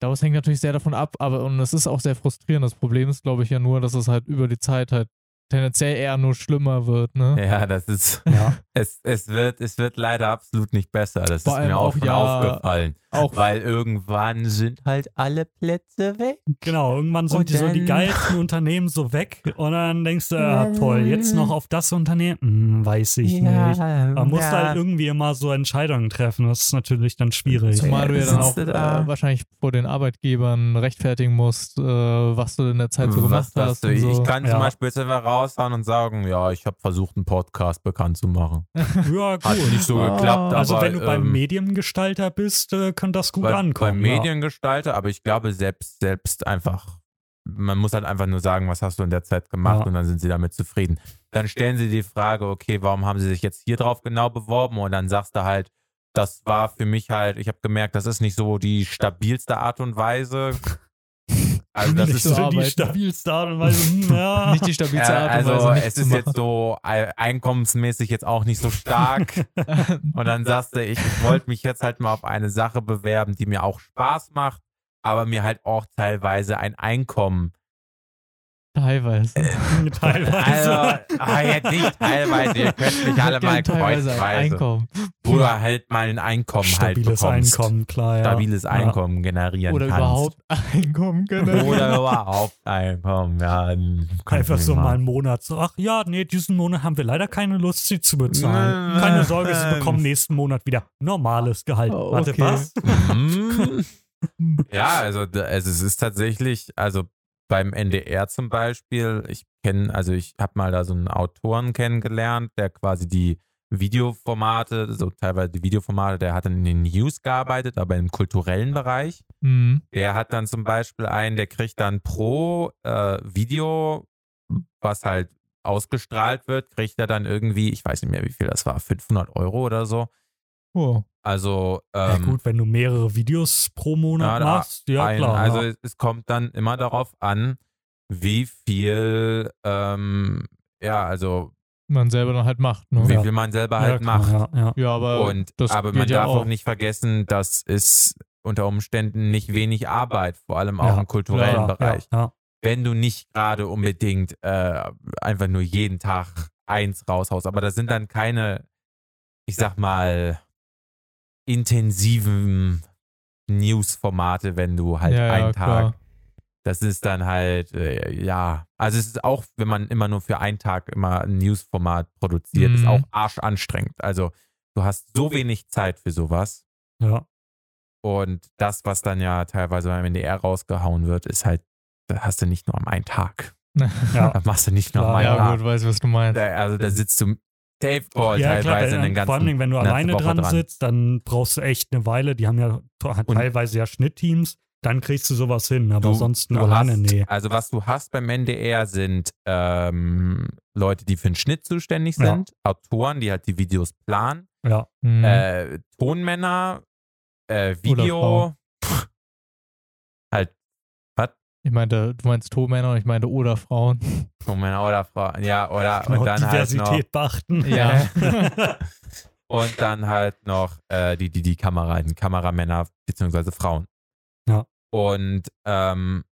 das hängt natürlich sehr davon ab, aber und es ist auch sehr frustrierend. Das Problem ist, glaube ich, ja nur, dass es halt über die Zeit halt tendenziell eher nur schlimmer wird, ne? Ja, das ist, Ja. <laughs> es, es wird, es wird leider absolut nicht besser. Das Vor ist mir auch auch, ja, aufgefallen. Auch Weil irgendwann sind halt alle Plätze weg. Genau, irgendwann sind Und die so die geilsten Unternehmen so weg und dann denkst du, ja <laughs> toll, jetzt noch auf das Unternehmen? Hm, weiß ich nicht. Man muss halt irgendwie immer so Entscheidungen treffen, das ist natürlich dann schwierig. Zumal du ja dann auch du da? äh, wahrscheinlich vor den Arbeitgebern rechtfertigen musst, äh, was du in der Zeit so gemacht Was, was hast. du, und so. Ich kann zum Ja. Beispiel jetzt einfach raushauen und sagen, ja, ich habe versucht, einen Podcast bekannt zu machen. <laughs> Ja, Hat gut. nicht so Ah. geklappt, Also aber wenn du beim ähm, Mediengestalter bist, äh, kann das gut bei, ankommen. beim Mediengestalter, aber ich glaube selbst, selbst einfach, man muss halt einfach nur sagen, was hast du in der Zeit gemacht Ja. und dann sind sie damit zufrieden. Dann stellen sie die Frage, okay, warum haben sie sich jetzt hier drauf genau beworben und dann sagst du halt, das war für mich halt, ich habe gemerkt, das ist nicht so die stabilste Art und Weise. <laughs> Also das Nicht ist so die arbeiten. stabilste Art und Weise. Hm, ja. <laughs> Nicht die stabilste Art und also Weise, es ist jetzt so einkommensmäßig jetzt auch nicht so stark. <laughs> Und dann sagst du, ich wollte mich jetzt halt mal auf eine Sache bewerben, die mir auch Spaß macht, aber mir halt auch teilweise ein Einkommen. Teilweise. <laughs> Teilweise. Also, ah, jetzt nicht teilweise, ihr könnt mich alle mal teilweise ein kreuzweise. Einkommen. Wo du halt mal ein Einkommen halt Stabiles bekommst. Einkommen, klar. Ja. Stabiles Ja. Einkommen generieren Oder kannst. überhaupt Einkommen genau. Oder überhaupt Einkommen, ja. Einfach so mal einen Monat. So, ach ja, nee, diesen Monat haben wir leider keine Lust, sie zu bezahlen. Keine Sorge, sie bekommen nächsten Monat wieder normales Gehalt. Oh, Warte, okay. was? Mhm. <laughs> ja, also, also es ist tatsächlich, also beim NDR zum Beispiel, ich kenne, also ich habe mal da so einen Autoren kennengelernt, der quasi die Videoformate, so teilweise die Videoformate, der hat dann in den News gearbeitet, aber im kulturellen Bereich. Mhm. Der hat dann zum Beispiel einen, der kriegt dann pro äh, Video, was halt ausgestrahlt wird, kriegt er dann irgendwie, ich weiß nicht mehr, wie viel das war, 500 Euro oder so. Oh. Also, Ja, ähm, gut, wenn du mehrere Videos pro Monat Ja, machst, ja ein, klar. also ja. es- kommt dann immer darauf an, wie viel, ähm, ja, also Man selber dann halt macht, ne? wie Ja. viel man selber ja, halt klar, macht. Ja, ja. Ja, aber Und das aber man ja darf auch. auch nicht vergessen, dass es unter Umständen nicht wenig Arbeit, vor allem auch Ja, im kulturellen ja, Bereich. Ja, ja. Wenn du nicht gerade unbedingt äh, einfach nur jeden Tag eins raushaust, aber das sind dann keine, ich sag mal, intensiven News-Formate, wenn du halt ja, ja, einen klar. Tag das ist dann halt, äh, ja, also es ist auch, wenn man immer nur für einen Tag immer ein Newsformat produziert, ist Mhm. auch arschanstrengend. Also du hast so wenig Zeit für sowas ja. und das, was dann ja teilweise beim NDR rausgehauen wird, ist halt, da hast du nicht nur am einen Tag. <laughs> Ja. Da machst du nicht nur am Klar, einen ja, Tag. gut, weiß, was du meinst. Da, also da sitzt du Dave Call Ja, klar, teilweise wenn, den ganzen vor allem, wenn du alleine Woche dran, dran. sitzt, dann brauchst du echt eine Weile. Die haben ja teilweise ja Schnittteams. Dann kriegst du sowas hin, aber Du- sonst nur alleine, hast, nee. Also was du hast beim NDR sind ähm, Leute, die für den Schnitt zuständig Ja. sind, Autoren, die halt die Videos planen, Ja, Mhm. äh, Tonmänner, äh, Video, halt ich meinte, du meinst Tonmänner und ich meinte oder Frauen. Tonmänner oder Frauen, ja, oder Genau, und dann halt noch Diversität beachten. Ja. <laughs> und dann halt noch äh, die, die, die Kamera, die Kameramänner beziehungsweise Frauen. Ja. Und ähm,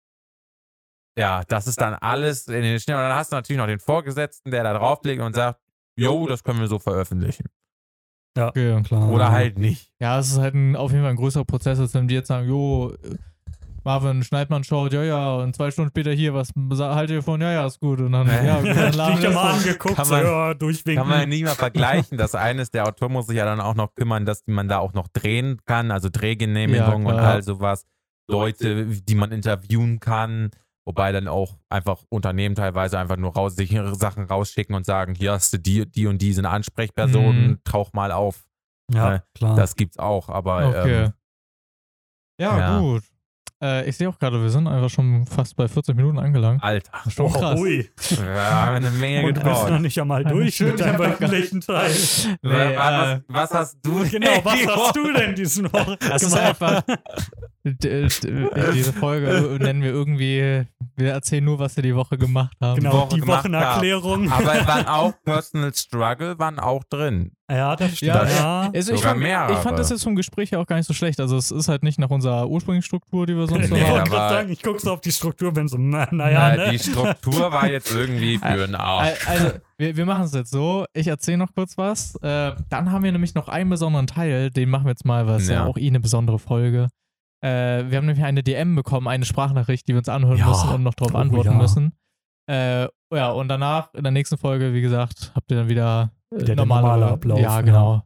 ja, das ist dann alles in den Schnitt. Und dann hast du natürlich noch den Vorgesetzten, der da drauflegt und sagt, jo, das können wir so veröffentlichen. Okay. Klar. Oder halt nicht. Ja, es ist halt ein, auf jeden Fall ein größerer Prozess, als wenn die jetzt sagen, jo, äh, Marvin Schneidmann schaut, ja, ja, und zwei Stunden später hier, was haltet ihr von, ja, ja, ist gut. Und dann, <laughs> ja, gut, dann laden wir so. angeguckt, Kann so, man- ja, durchwinken. Kann man nicht mal vergleichen. Das eine ist, der Autor muss sich ja dann auch noch kümmern, dass man da auch noch drehen kann, also Drehgenehmigung Ja, und all sowas. Leute, die man interviewen kann Wobei dann auch einfach Unternehmen teilweise einfach nur raus, sich Sachen rausschicken und sagen, hier hast du die, die und die sind Ansprechpersonen, Mhm. tauch mal auf. Ja, Äh, klar. Das gibt's auch, aber Okay. ähm, ja, ja. gut. Äh, ich sehe auch gerade, wir sind einfach schon fast bei 40 Minuten angelangt. Alter, Schon Oh, krass. ui. haben eine Menge Und du bist noch nicht einmal Ja, durch mit deinem wöchentlichen Teil. Nee, was, äh, was hast du Genau, was die hast Woche? du denn diesen Woche Das ist gemacht? einfach. D- d- Diese Folge nennen wir irgendwie. Wir erzählen nur, was wir die Woche gemacht haben. Genau, Woche die Wochenerklärung. Aber es <laughs> waren auch Personal Struggle, waren auch drin. Ja, das stimmt. Ja, Ja, Also ich, Sogar fand, mehrere. ich fand das jetzt vom Gespräch her auch gar nicht so schlecht. Also es ist halt nicht nach unserer ursprünglichen Struktur, die wir sonst so ich Nee, haben. wollte gerade aber- sagen, ich gucke so auf die Struktur, bin so, na, naja, Äh, ne? Die Struktur war jetzt irgendwie <laughs> für den Arsch. Al- Also, wir, wir machen es jetzt so. Ich erzähle noch kurz was. Äh, dann haben wir nämlich noch einen besonderen Teil. Den machen wir jetzt mal, weil es ja. Ja. auch eh eine besondere Folge. Äh, wir haben nämlich eine DM bekommen, eine Sprachnachricht, die wir uns anhören Ja. müssen und noch darauf Oh, antworten ja. müssen. Äh, ja, und danach, in der nächsten Folge, wie gesagt, habt ihr dann wieder, äh, normale, Ablauf, Ja, ja. genau.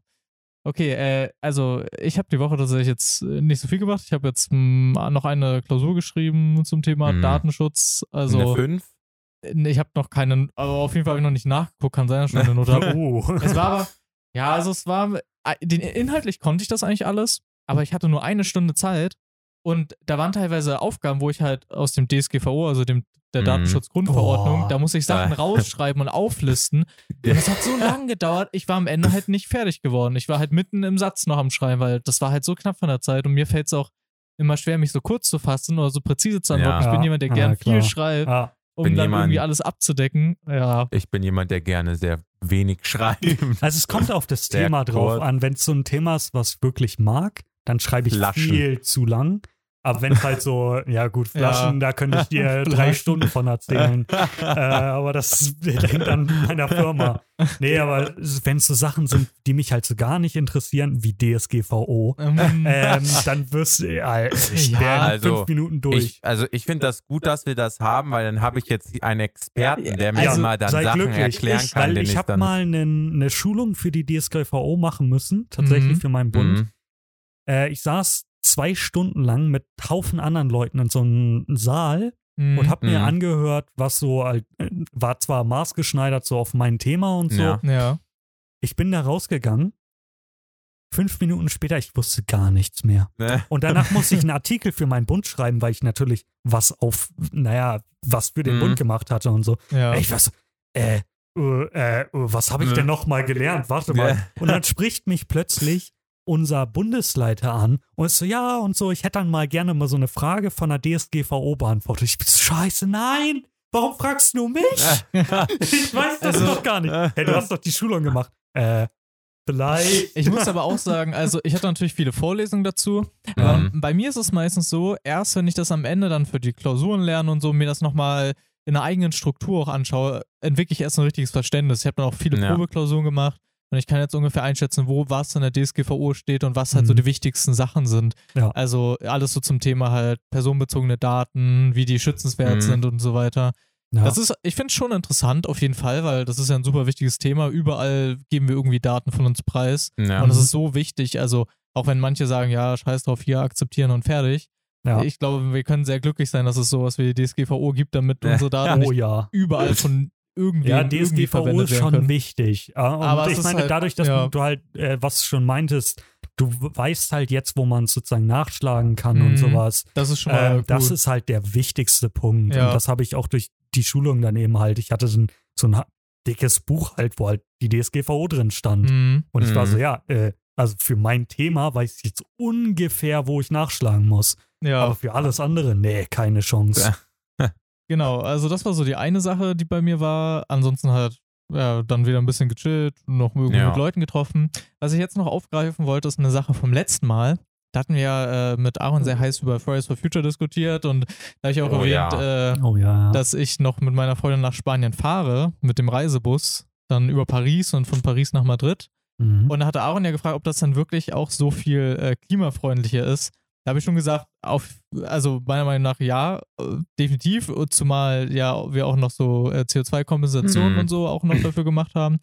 Okay, äh, also ich habe die Woche tatsächlich jetzt äh, nicht so viel gemacht. Ich habe jetzt mh, noch eine Klausur geschrieben zum Thema Mhm. Datenschutz. Eine Also 5? Nee, Ich habe noch keinen, aber auf jeden Fall habe ich noch nicht nachgeguckt, kann sein, dass ich schon eine Note habe. Oh. <laughs> Es war aber, ja, also es war, äh, den, inhaltlich konnte ich das eigentlich alles, aber ich hatte nur eine Stunde Zeit und da waren teilweise Aufgaben, wo ich halt aus dem DSGVO, also dem der Mhm. Datenschutzgrundverordnung, Oh. da muss ich Sachen <laughs> rausschreiben und auflisten. Und das hat so lange gedauert, ich war am Ende halt nicht fertig geworden. Ich war halt mitten im Satz noch am Schreiben, weil das war halt so knapp von der Zeit und mir fällt es auch immer schwer, mich so kurz zu fassen oder so präzise zu antworten. Ja. Ich bin jemand, der Ja, gern klar. viel schreibt Ja, um Bin dann jemand- irgendwie alles abzudecken. Ja. Ich bin jemand, der gerne sehr wenig <laughs> schreibt. also es kommt auf das Thema drauf an. Wenn es so ein Thema ist, was ich wirklich mag, dann schreibe ich Flaschen. viel zu lang. Aber wenn es halt so, ja gut, Flaschen, da könnte ich dir <laughs> drei. Stunden von erzählen. <laughs> äh, aber das hängt an meiner Firma. Nee, aber wenn es so Sachen sind, die mich halt so gar nicht interessieren, wie DSGVO, Ähm, ähm, dann wirst du, ja, ich Ja, wäre in also, fünf Minuten durch. Ich, also ich finde das gut, dass wir das haben, weil dann habe ich jetzt einen Experten, der mir Also, mal dann sei Sachen glücklich. erklären ich, kann. weil den ich habe dann, mal eine, eine Schulung für die DSGVO machen müssen, tatsächlich Mhm. für meinen Bund. Mhm. Äh, ich saß zwei Stunden lang mit Haufen anderen Leuten in so einem Saal mhm. und habe mir Mhm. angehört, was so, äh, war zwar maßgeschneidert so auf mein Thema und so. Ja. Ja. Ich bin da rausgegangen. Fünf Minuten später, ich wusste gar nichts mehr. Ne? Und danach musste ich einen Artikel für meinen Bund schreiben, weil ich natürlich was auf, naja, was für den Mhm. Bund gemacht hatte und so. Ja. Ich was, äh, äh, äh, was habe ich denn noch mal gelernt? Warte mal. Ja. Und dann spricht mich plötzlich unser Bundesleiter an und ist so, ja, und so, ich hätte dann mal gerne mal so eine Frage von der DSGVO beantwortet. Ich bin so, scheiße, nein! Warum fragst du mich? <laughs> Ich weiß das Also- doch gar nicht. Hey, du hast doch die Schulung gemacht. Äh, vielleicht. Ich muss aber auch sagen, also ich hatte natürlich viele Vorlesungen dazu. Mhm. Aber bei mir ist es meistens so, erst wenn ich das am Ende dann für die Klausuren lerne und so, mir das nochmal in einer eigenen Struktur auch anschaue, entwickle ich erst ein richtiges Verständnis. Ich habe dann auch viele Ja. Probeklausuren gemacht und ich kann jetzt ungefähr einschätzen, wo was in der DSGVO steht und was halt so Mhm. die wichtigsten Sachen sind. Ja. Also alles so zum Thema halt personenbezogene Daten, wie die schützenswert Mhm. sind und so weiter. Ja. Das ist, ich finde es schon interessant auf jeden Fall, weil das ist ja ein super wichtiges Thema. Überall geben wir irgendwie Daten von uns preis. Ja. Und es ist so wichtig. Also, auch wenn manche sagen, ja, scheiß drauf, hier akzeptieren und fertig. ja. Ich glaube, wir können sehr glücklich sein, dass es sowas wie die DSGVO gibt, damit Ja. unsere Daten <laughs> oh nicht ja. überall von irgendwie, Ja, DSGVO ist schon können. wichtig. Ja, Und Aber es ich ist meine, halt- dadurch, dass ja. du halt, äh, was du schon meintest, du weißt halt jetzt, wo man sozusagen nachschlagen kann Mhm. und sowas. Das ist schon mal Ähm, Das gut. ist halt der wichtigste Punkt. Ja. Und das habe ich auch durch die Schulung dann eben halt. Ich hatte so ein, so ein dickes Buch halt, wo halt die DSGVO drin stand. Mhm. Und ich war Mhm. so, ja, äh, also für mein Thema weiß ich jetzt ungefähr, wo ich nachschlagen muss. Ja, Aber für alles andere, nee, keine Chance. <laughs> genau. Also, das war so die eine Sache, die bei mir war. Ansonsten halt, ja, dann wieder ein bisschen gechillt, noch irgendwie Ja. mit Leuten getroffen. Was ich jetzt noch aufgreifen wollte, ist eine Sache vom letzten Mal. Da hatten wir ja äh, mit Aaron sehr heiß über Fridays for Future diskutiert und da habe ich auch Oh, erwähnt, äh, Oh ja. dass ich noch mit meiner Freundin nach Spanien fahre, mit dem Reisebus, dann über Paris und von Paris nach Madrid. Mhm. Und da hatte Aaron ja gefragt, ob das dann wirklich auch so viel äh, klimafreundlicher ist. Da habe ich schon gesagt, auf, also meiner Meinung nach ja, äh, definitiv, zumal ja wir auch noch so äh, CO2-Kompensationen Mhm. und so auch noch <clears throat> dafür gemacht haben.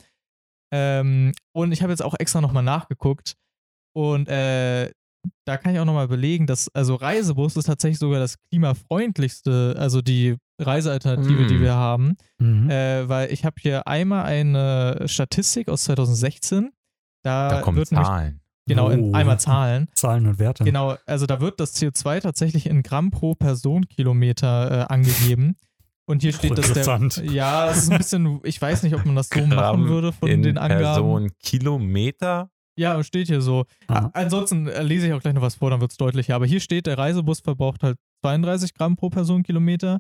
Ähm, und ich habe jetzt auch extra nochmal nachgeguckt und äh, da kann ich auch nochmal belegen, dass also Reisebus ist tatsächlich sogar das klimafreundlichste, also die Reisealternative, die Mm. wir haben. Mhm. Äh, weil ich habe hier einmal eine Statistik aus 2016. Da, Da kommen Zahlen. Genau, in, Oh. einmal Zahlen. Zahlen und Werte. Genau, also da wird das CO2 tatsächlich in Gramm pro Personenkilometer äh, angegeben. Und hier steht, dass der. Interessant. Ja, es ist ein bisschen, ich weiß nicht, ob man das so machen Gramm würde von in den Angaben. Person Kilometer. Ja, steht hier so. Ah. Ansonsten äh, lese ich auch gleich noch was vor, dann wird es deutlicher. Aber hier steht, der Reisebus verbraucht halt 32 Gramm pro Personenkilometer.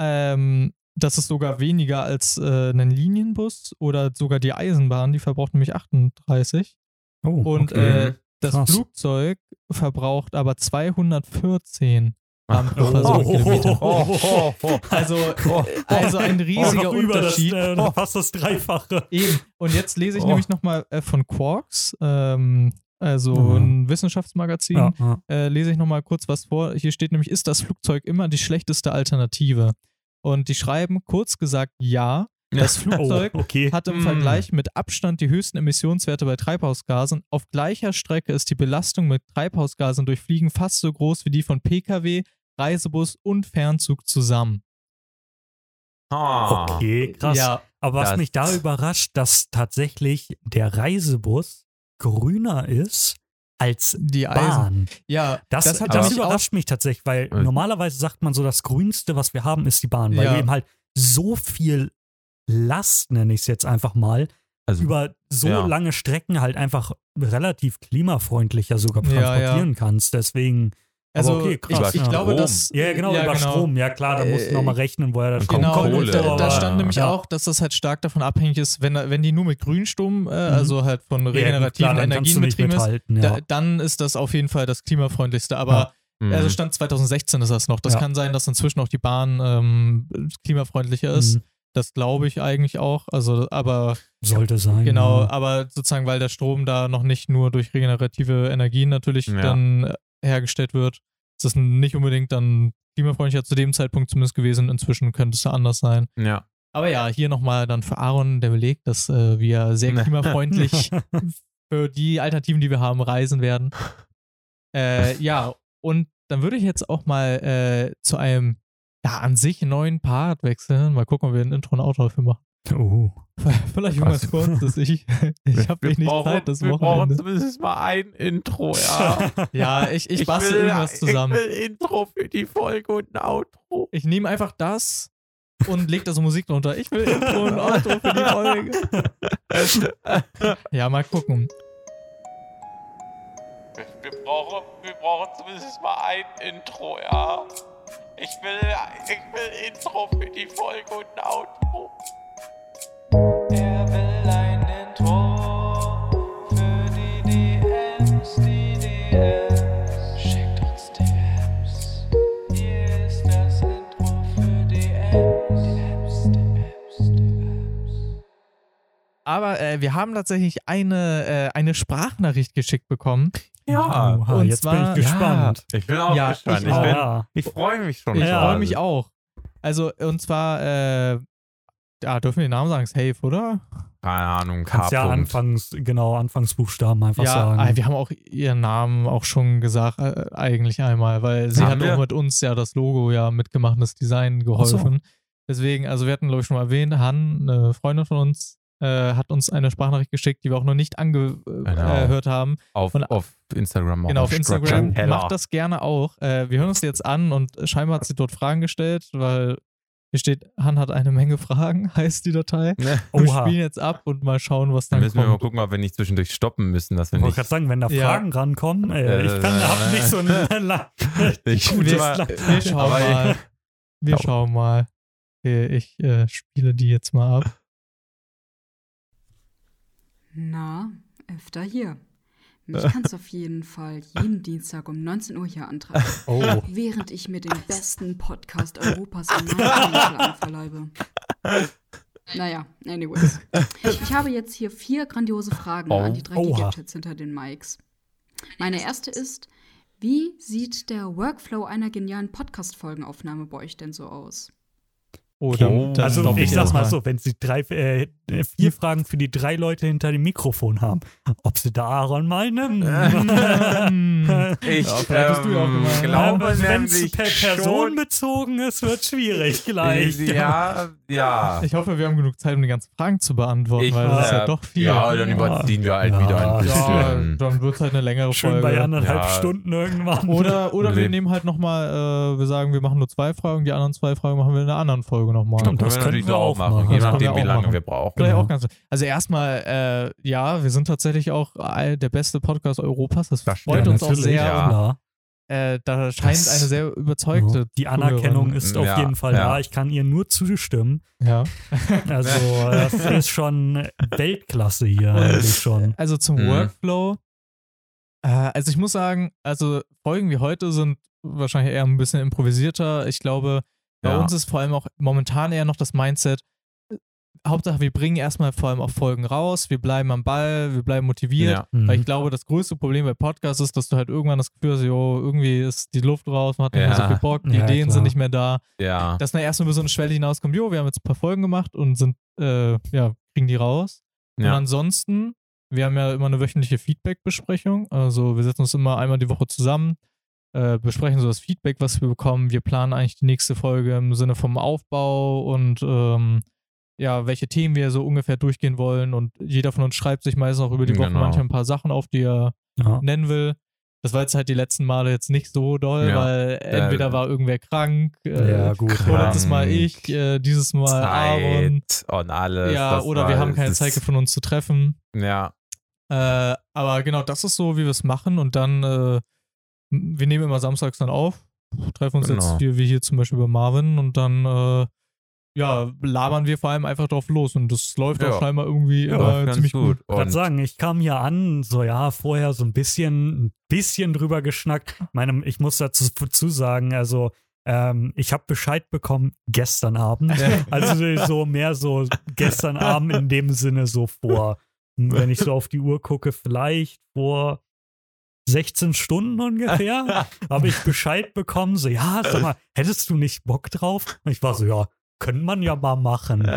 Ähm, das ist sogar weniger als äh, ein Linienbus oder sogar die Eisenbahn, die verbraucht nämlich 38. Oh, Und okay. äh, das Krass. Flugzeug verbraucht aber 214 Gramm pro Oh. Personenkilometer. Oh, <laughs> oh, oh. Also, <laughs> also ein riesiger Oh, über Unterschied. Das, äh, fast das Dreifache. Eben. Und jetzt lese ich Oh. nämlich nochmal äh, von Quarks, ähm, also Mhm. ein Wissenschaftsmagazin, Ja, ja. äh, lese ich nochmal kurz was vor. Hier steht nämlich, ist das Flugzeug immer die schlechteste Alternative? Und die schreiben kurz gesagt ja. Das Flugzeug Oh, okay. hat im Mm. Vergleich mit Abstand die höchsten Emissionswerte bei Treibhausgasen. Auf gleicher Strecke ist die Belastung mit Treibhausgasen durch Fliegen fast so groß wie die von Pkw, Reisebus und Fernzug zusammen. Ah. Okay, krass. Ja, Aber was Das- mich da überrascht, dass tatsächlich der Reisebus grüner ist als die Eisen. Bahn. Ja, Das, das, hat mich auch überrascht mich tatsächlich, weil Äh. normalerweise sagt man so, das Grünste, was wir haben, ist die Bahn, weil Ja. wir eben halt so viel Last, nenne ich es jetzt einfach mal, Also, über so Ja. lange Strecken halt einfach relativ klimafreundlicher sogar Ja, transportieren kannst. Deswegen, Also okay, krass. ich, ich ja. glaube, Strom. dass ja, genau, ja, über genau. Strom, ja klar, da musst du Äh, nochmal rechnen, woher das kommt. Genau, Kohle, da, da stand nämlich ja. auch, dass das halt stark davon abhängig ist, wenn, wenn die nur mit Grünstrom, äh, Mhm. also halt von Ja, regenerativen kannst Energien betrieben ist, ja. da, dann ist das auf jeden Fall das klimafreundlichste. Aber Mhm. also Stand 2016 ist das noch. Das Ja. kann sein, dass inzwischen auch die Bahn ähm, klimafreundlicher ist. Mhm. Das glaube ich eigentlich auch. Also, aber Sollte sein. genau, ja. aber sozusagen, weil der Strom da noch nicht nur durch regenerative Energien natürlich Ja. dann äh, hergestellt wird, ist das nicht unbedingt dann klimafreundlicher zu dem Zeitpunkt zumindest gewesen. Inzwischen könnte es anders sein. ja. Aber ja, hier nochmal dann für Aaron der Beleg, dass äh, wir sehr <laughs> klimafreundlich <laughs> für die Alternativen, die wir haben, reisen werden. Äh, ja, und dann würde ich jetzt auch mal äh, zu einem ja, an sich neuen Part wechseln. Mal gucken, ob wir ein Intro und Outro dafür machen. Oh. Vielleicht irgendwas Was? kurzes. Ich, ich habe Wir wenig brauchen- Zeit das Wir brauchen Wochenende. zumindest mal ein Intro, ja. <laughs> Ja, ich, ich bastel will, irgendwas zusammen. Ich will Intro für die Folge und ein Outro. Ich nehme einfach das und leg da so Musik drunter. Ich will Intro und Outro für die Folge. <laughs> Ja, mal gucken. Wir brauchen, wir brauchen zumindest mal ein Intro, ja. Ich will, ich will Intro für die Folge und ein Outro. Aber äh, wir haben tatsächlich eine, äh, eine Sprachnachricht geschickt bekommen. Ja. Oha, und jetzt bin zwar- ich gespannt. Ich bin auch Ja, gespannt. ich bin, ja. ich freue mich schon. Ich Ja. freue mich auch. Also, und zwar, äh, ja, dürfen wir den Namen sagen? Safe, oder? Keine Ahnung, Kannst ja anfangs, genau, Anfangsbuchstaben einfach ja, sagen. äh, wir haben auch ihren Namen auch schon gesagt, äh, eigentlich einmal, weil sie Haben hat wir? auch mit uns ja das Logo ja mitgemacht, und das Design geholfen. Deswegen, also wir hatten, glaube ich, schon mal erwähnt, Han, eine Freundin von uns, äh, hat uns eine Sprachnachricht geschickt, die wir auch noch nicht angehört Genau. haben. Auf, Und- auf Instagram auch. Genau, auf Instagram. Macht das gerne auch. Äh, wir hören uns jetzt an und scheinbar hat sie dort Fragen gestellt, weil hier steht, Han hat eine Menge Fragen, <laughs> heißt die Datei. <laughs> Ne? Wir Oha. spielen jetzt ab und mal schauen, was Dann dann müssen wir mal kommt. gucken, ob wir nicht zwischendurch stoppen müssen, dass wir Ich wollte gerade sagen, wenn da Ja. Fragen rankommen, äh, ich kann, Äh, nicht so <laughs> ein Ich- Wir, La- wir schauen mal. Wir Ja. schauen mal. Okay, Ich äh, spiele die jetzt mal ab. Na, öfter hier. Mich <laughs> kannst du auf jeden Fall jeden Dienstag um 19 Uhr hier antreffen, <laughs> Oh. während ich mir den besten Podcast Europas Land verleibe. Naja, anyways. Ich habe jetzt hier vier grandiose Fragen Oh. an die drei. Gigachats hinter den Mikes. Meine erste ist, wie sieht der Workflow einer genialen Podcast-Folgenaufnahme bei euch denn so aus? Oh, Oh, dann Also ich sag mal so, wenn sie drei, äh, vier Fragen für die drei Leute hinter dem Mikrofon haben. Ob sie da Aaron mal nennen? Hm. <laughs> Ich Ja, ja ähm, glaube Wenn es per Person bezogen ist, wird schwierig gleich. Ja, ja. Ich hoffe, wir haben genug Zeit, um die ganzen Fragen zu beantworten, Ich- weil das ist ja äh, doch viel. Ja, dann überziehen wir halt Ja. wieder ein Ja, bisschen. dann wird es halt eine längere Schön Folge. bei anderthalb Ja. Stunden irgendwann. Oder, oder wir nehmen halt nochmal, äh, wir sagen, wir machen nur zwei Fragen, die anderen zwei Fragen machen wir in einer anderen Folge nochmal. Stimmt, Können das natürlich könnten wir auch machen, machen. je Das können nachdem, wie lange machen. wir brauchen. Genau. auch ganz, also erstmal, äh, ja, wir sind tatsächlich auch der beste Podcast Europas. Das, Das freut uns auch sehr. ja. Äh, da scheint Das- eine sehr überzeugte. <laughs> Die Anerkennung ist auf Ja, jeden Fall ja. da. Ich kann ihr nur zustimmen. Ja. Also, <laughs> das ist schon Weltklasse hier eigentlich schon. Also zum Mhm. Workflow. Äh, also ich muss sagen, also Folgen wie heute sind wahrscheinlich eher ein bisschen improvisierter. Ich glaube, bei Ja. uns ist vor allem auch momentan eher noch das Mindset, Hauptsache wir bringen erstmal vor allem auch Folgen raus, wir bleiben am Ball, wir bleiben motiviert. Ja. Mhm. Weil ich glaube, das größte Problem bei Podcasts ist, dass du halt irgendwann das Gefühl hast, jo, irgendwie ist die Luft raus, man hat nicht mehr so Ja. viel Bock, die Ja, Ideen klar. sind nicht mehr da. Ja. Dass man erstmal über so eine Schwelle hinauskommt, jo, wir haben jetzt ein paar Folgen gemacht und sind, äh, ja, kriegen die raus. Und Ja. ansonsten, wir haben ja immer eine wöchentliche Feedback-Besprechung. Also wir setzen uns immer einmal die Woche zusammen, äh, besprechen so das Feedback, was wir bekommen. Wir planen eigentlich die nächste Folge im Sinne vom Aufbau und ähm, ja, welche Themen wir so ungefähr durchgehen wollen. Und jeder von uns schreibt sich meistens auch über die Woche Genau. manchmal ein paar Sachen auf, die er Ja. nennen will. Das war jetzt halt die letzten Male jetzt nicht so doll, Ja. weil entweder war irgendwer krank, äh, Ja, gut. vorletztes Mal Krank. ich, äh, dieses Mal Aaron. Und alles. Ja, das oder wir haben keine Zeit gefunden, uns zu treffen. Ja. Äh, aber genau, das ist so, wie wir es machen. Und dann, äh, wir nehmen immer samstags dann auf, treffen uns Genau. jetzt hier, wie hier zum Beispiel bei Marvin und dann, äh, ja, labern wir vor allem einfach drauf los. Und das läuft Ja. auch scheinbar irgendwie Ja, immer ganz ziemlich gut. gut. Ich wollte Und sagen, ich kam hier an, so ja, vorher so ein bisschen, ein bisschen drüber geschnackt. Ich meine, ich muss dazu dazu sagen, also ähm, ich habe Bescheid bekommen gestern Abend. <laughs> Also so mehr so gestern Abend in dem Sinne so vor, wenn ich so auf die Uhr gucke, vielleicht vor 16 Stunden ungefähr, <laughs> habe ich Bescheid bekommen, so ja, sag mal, hättest du nicht Bock drauf? Und ich war so, ja, können man ja mal machen. <laughs>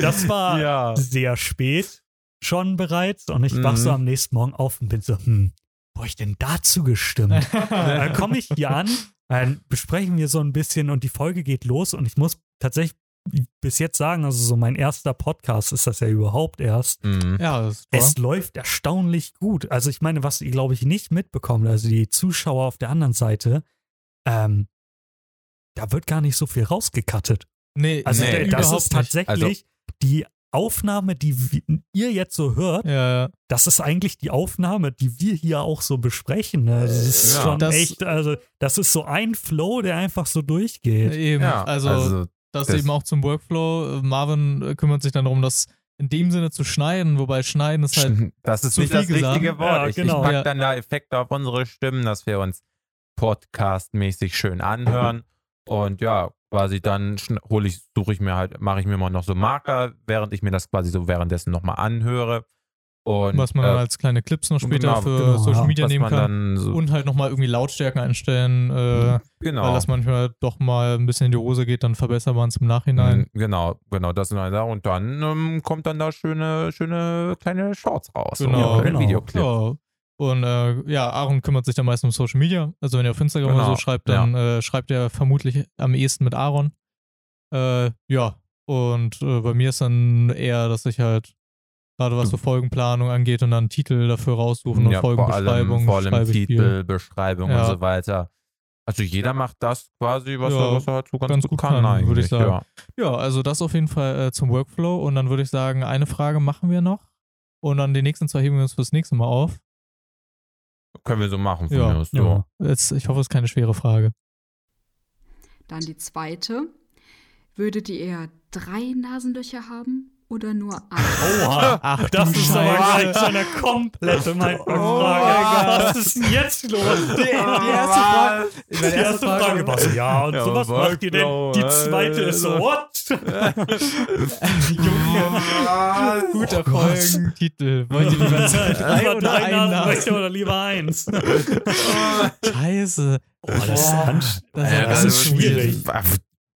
Das war ja. sehr spät schon bereits und ich wach so Mhm. am nächsten Morgen auf und bin so, hm, wo ich denn dazu gestimmt? <laughs> dann komme ich hier an, dann besprechen wir so ein bisschen und die Folge geht los und ich muss tatsächlich bis jetzt sagen, also so mein erster Podcast ist das ja überhaupt erst. Mhm. Ja, das ist toll. Es läuft erstaunlich gut. Also ich meine, was ihr, glaube ich, nicht mitbekommt, also die Zuschauer auf der anderen Seite, ähm, da wird gar nicht so viel rausgekattet. nee, Also Nee, das überhaupt ist tatsächlich die Aufnahme, die ihr jetzt so hört, Ja, ja. das ist eigentlich die Aufnahme, die wir hier auch so besprechen. ne? Das ist Ja. schon Das- echt, also das ist so ein Flow, der einfach so durchgeht. Eben, Ja, also, das, das- eben auch zum Workflow. Marvin kümmert sich dann darum, das in dem Sinne zu schneiden, wobei schneiden ist halt <laughs> das ist zu nicht viel das gesagt. richtige Wort. Ja, ich, genau. ich pack Ja. dann da Effekte auf unsere Stimmen, dass wir uns podcastmäßig schön anhören. Und ja, quasi dann hole ich, suche ich mir halt, mache ich mir mal noch so Marker, während ich mir das quasi so währenddessen nochmal anhöre. Und was man dann äh, als kleine Clips noch später genau, für genau, Social Media nehmen kann. so, Und halt nochmal irgendwie Lautstärken einstellen, äh, genau. weil das manchmal doch mal ein bisschen in die Hose geht, dann verbessert man es im Nachhinein. Mhm, Genau, genau, das sind halt. Und dann ähm, kommt dann da schöne, schöne kleine Shorts raus. Genau, oder genau. Videoclip. Ja. Und äh, ja, Aaron kümmert sich dann meistens um Social Media. Also wenn ihr auf Instagram oder Genau, so schreibt, dann äh, schreibt er vermutlich am ehesten mit Aaron. Äh, ja, und äh, bei mir ist dann eher, dass ich halt gerade was so Folgenplanung angeht und dann Titel dafür raussuchen und ja, vor allem, Folgenbeschreibung. vor allem ich viel. Titel, Beschreibung Ja. und so weiter. Also jeder macht das quasi, was, Ja, er, was er halt so ganz, ganz gut kann, kann, würde ich sagen. Ja. Ja, also das auf jeden Fall äh, zum Workflow. Und dann würde ich sagen, eine Frage machen wir noch. Und dann die nächsten zwei heben wir uns fürs nächste Mal auf. Können wir so machen von Ja, mir aus. Ja. Jetzt, ich hoffe, es ist keine schwere Frage. Dann die zweite. Würdet ihr eher drei Nasenlöcher haben oder nur ein? Oha, Ach, das ist aber Scheiße. gleich so eine komplette Mindfuck-Frage. Oh mein Was ist denn jetzt los? Die, die erste Frage, Die erste Frage war so, ja, und Ja, sowas macht ihr denn? Workflow, Die zweite ist so, äh, what? Junge, <laughs> guter Folgentitel. Wollt ihr lieber <laughs> drei Lieber oder drei ein Nasen? oder lieber eins? <laughs> Scheiße. Boah, das ist, das ist Ja, ja das ganz ist schwierig.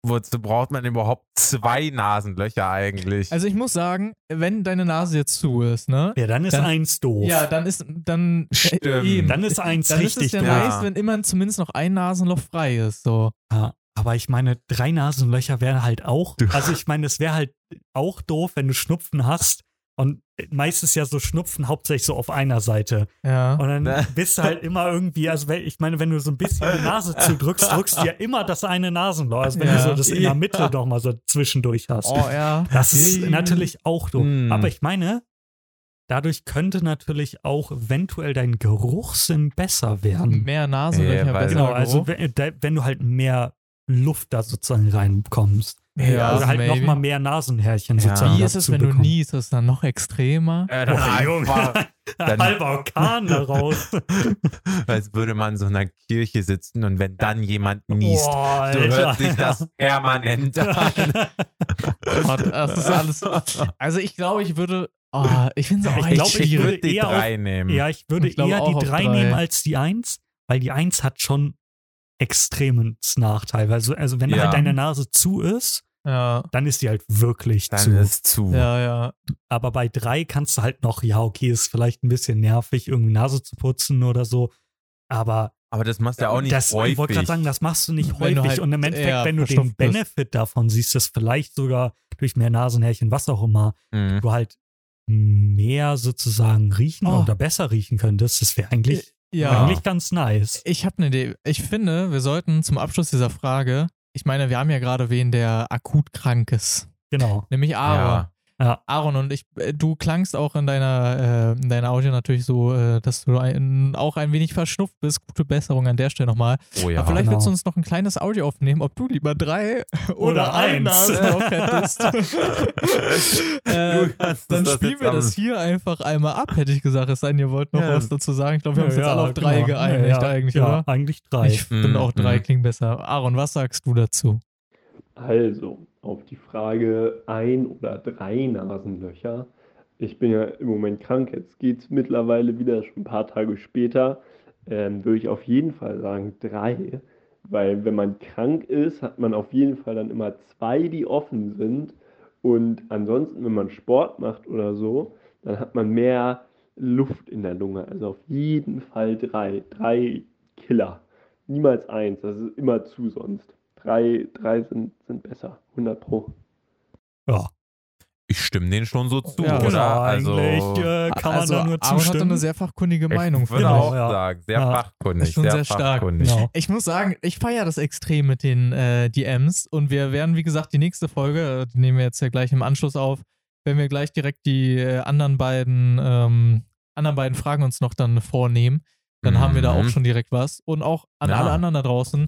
Äh, wozu braucht man überhaupt zwei Nasenlöcher eigentlich? Also ich muss sagen, wenn deine Nase jetzt zu ist, ne? Ja, dann ist Dann- eins doof. Ja, dann ist dann äh, Stimmt. eben. dann ist eins dann ist es richtig ja doof. Ja. nice, wenn immer zumindest noch ein Nasenloch frei ist. So. Ja, aber ich meine, drei Nasenlöcher wären halt auch. Also ich meine, es wäre halt auch doof, wenn du Schnupfen hast. Und meistens ja so Schnupfen hauptsächlich so auf einer Seite. Ja. Und dann Ne? bist du halt immer irgendwie, also ich meine, wenn du so ein bisschen die Nase <laughs> zudrückst, drückst du ja immer das eine Nasenloch. Also wenn Ja. du so das in der Mitte noch mal so zwischendurch hast. Oh ja. Das ist natürlich auch doof. Mm. Aber ich meine, dadurch könnte natürlich auch eventuell dein Geruchssinn besser werden. Mehr Nasenlöcher, Ja, besser Genau, also wenn, wenn du halt mehr Luft da sozusagen reinbekommst. Ja, oder halt maybe. nochmal mehr Nasenhärchen Ja. sozusagen. Wie ist es, wenn du bekommen. niest? Ist es dann noch extremer? Äh, dann Boah, Junge. <laughs> Dann- Halber Orkan daraus. <laughs> als würde man in so einer Kirche sitzen und wenn dann jemand niest, Boah, so Alter. hört sich das permanent an. <laughs> Gott, das ist alles. Also ich glaube, ich würde. Oh, ich finde es auch Ich glaub, ich Ich würde die eher drei nehmen. Ja, ich würde Ich eher die auf 3 drei. nehmen als die 1, weil die 1 hat schon extremen Nachteil. Also, also wenn Ja. halt deine Nase zu ist, Ja, dann ist die halt wirklich Dann zu. ist zu. ja, ja. Aber bei 3 kannst du halt noch, ja, okay, ist vielleicht ein bisschen nervig, irgendwie Nase zu putzen oder so. Aber Aber das machst du ja auch nicht das, häufig. ich wollte gerade sagen, das machst du nicht Wenn du häufig. halt Und im Endeffekt, eher wenn du den bist. Benefit davon siehst, dass vielleicht sogar durch mehr Nasenhärchen, was auch immer, Mhm. du halt mehr sozusagen riechen Oh. oder besser riechen könntest, das wäre eigentlich, Ja. eigentlich ganz nice. Ich habe eine Idee. Ich finde, wir sollten zum Abschluss dieser Frage, ich meine, wir haben ja gerade wen, der akut krank ist. Genau. Nämlich Aaron. Ja. Ja. Aaron und ich, äh, du klangst auch in deiner, äh, in deiner Audio natürlich so, äh, dass du ein, auch ein wenig verschnupft bist. Gute Besserung an der Stelle nochmal. Oh ja. Aber vielleicht genau. willst du uns noch ein kleines Audio aufnehmen, ob du lieber drei oder, Oder ein eins. Hättest. <laughs> äh, dann spielen wir das hier einfach einmal ab, hätte ich gesagt. Es sei denn, ihr wollt noch Ja. was dazu sagen. Ich glaube, wir haben uns jetzt alle auf drei genau. geeinigt ja, eigentlich, ja, oder? eigentlich drei. Ich finde Mm, auch drei mm. klingen besser. Aaron, was sagst du dazu? Also, auf die Frage ein oder drei Nasenlöcher. Ich bin ja im Moment krank, jetzt geht es mittlerweile wieder, schon ein paar Tage später. Ähm, würde ich auf jeden Fall sagen drei, weil wenn man krank ist, hat man auf jeden Fall dann immer zwei, die offen sind. Und ansonsten, wenn man Sport macht oder so, dann hat man mehr Luft in der Lunge. Also auf jeden Fall drei. Drei Killer. Niemals eins. Das ist immer zu sonst. Drei, drei sind, sind besser. 100 Pro. ja, Ich stimme denen schon so zu, Ja, oder? genau, also, eigentlich äh, kann man also, da nur Aaron hatte zustimmen. eine sehr fachkundige Meinung. ich würde ich. auch ja. sagen, sehr Ja. fachkundig. Schon sehr stark, fachkundig. Genau. Ich muss sagen, ich feiere das extrem mit den äh, DMs und wir werden, wie gesagt, die nächste Folge, äh, die nehmen wir jetzt ja gleich im Anschluss auf, wenn wir gleich direkt die äh, anderen beiden ähm, anderen beiden Fragen uns noch dann vornehmen, dann haben wir da auch Mhm. schon direkt was. Und auch an Ja. alle anderen da draußen,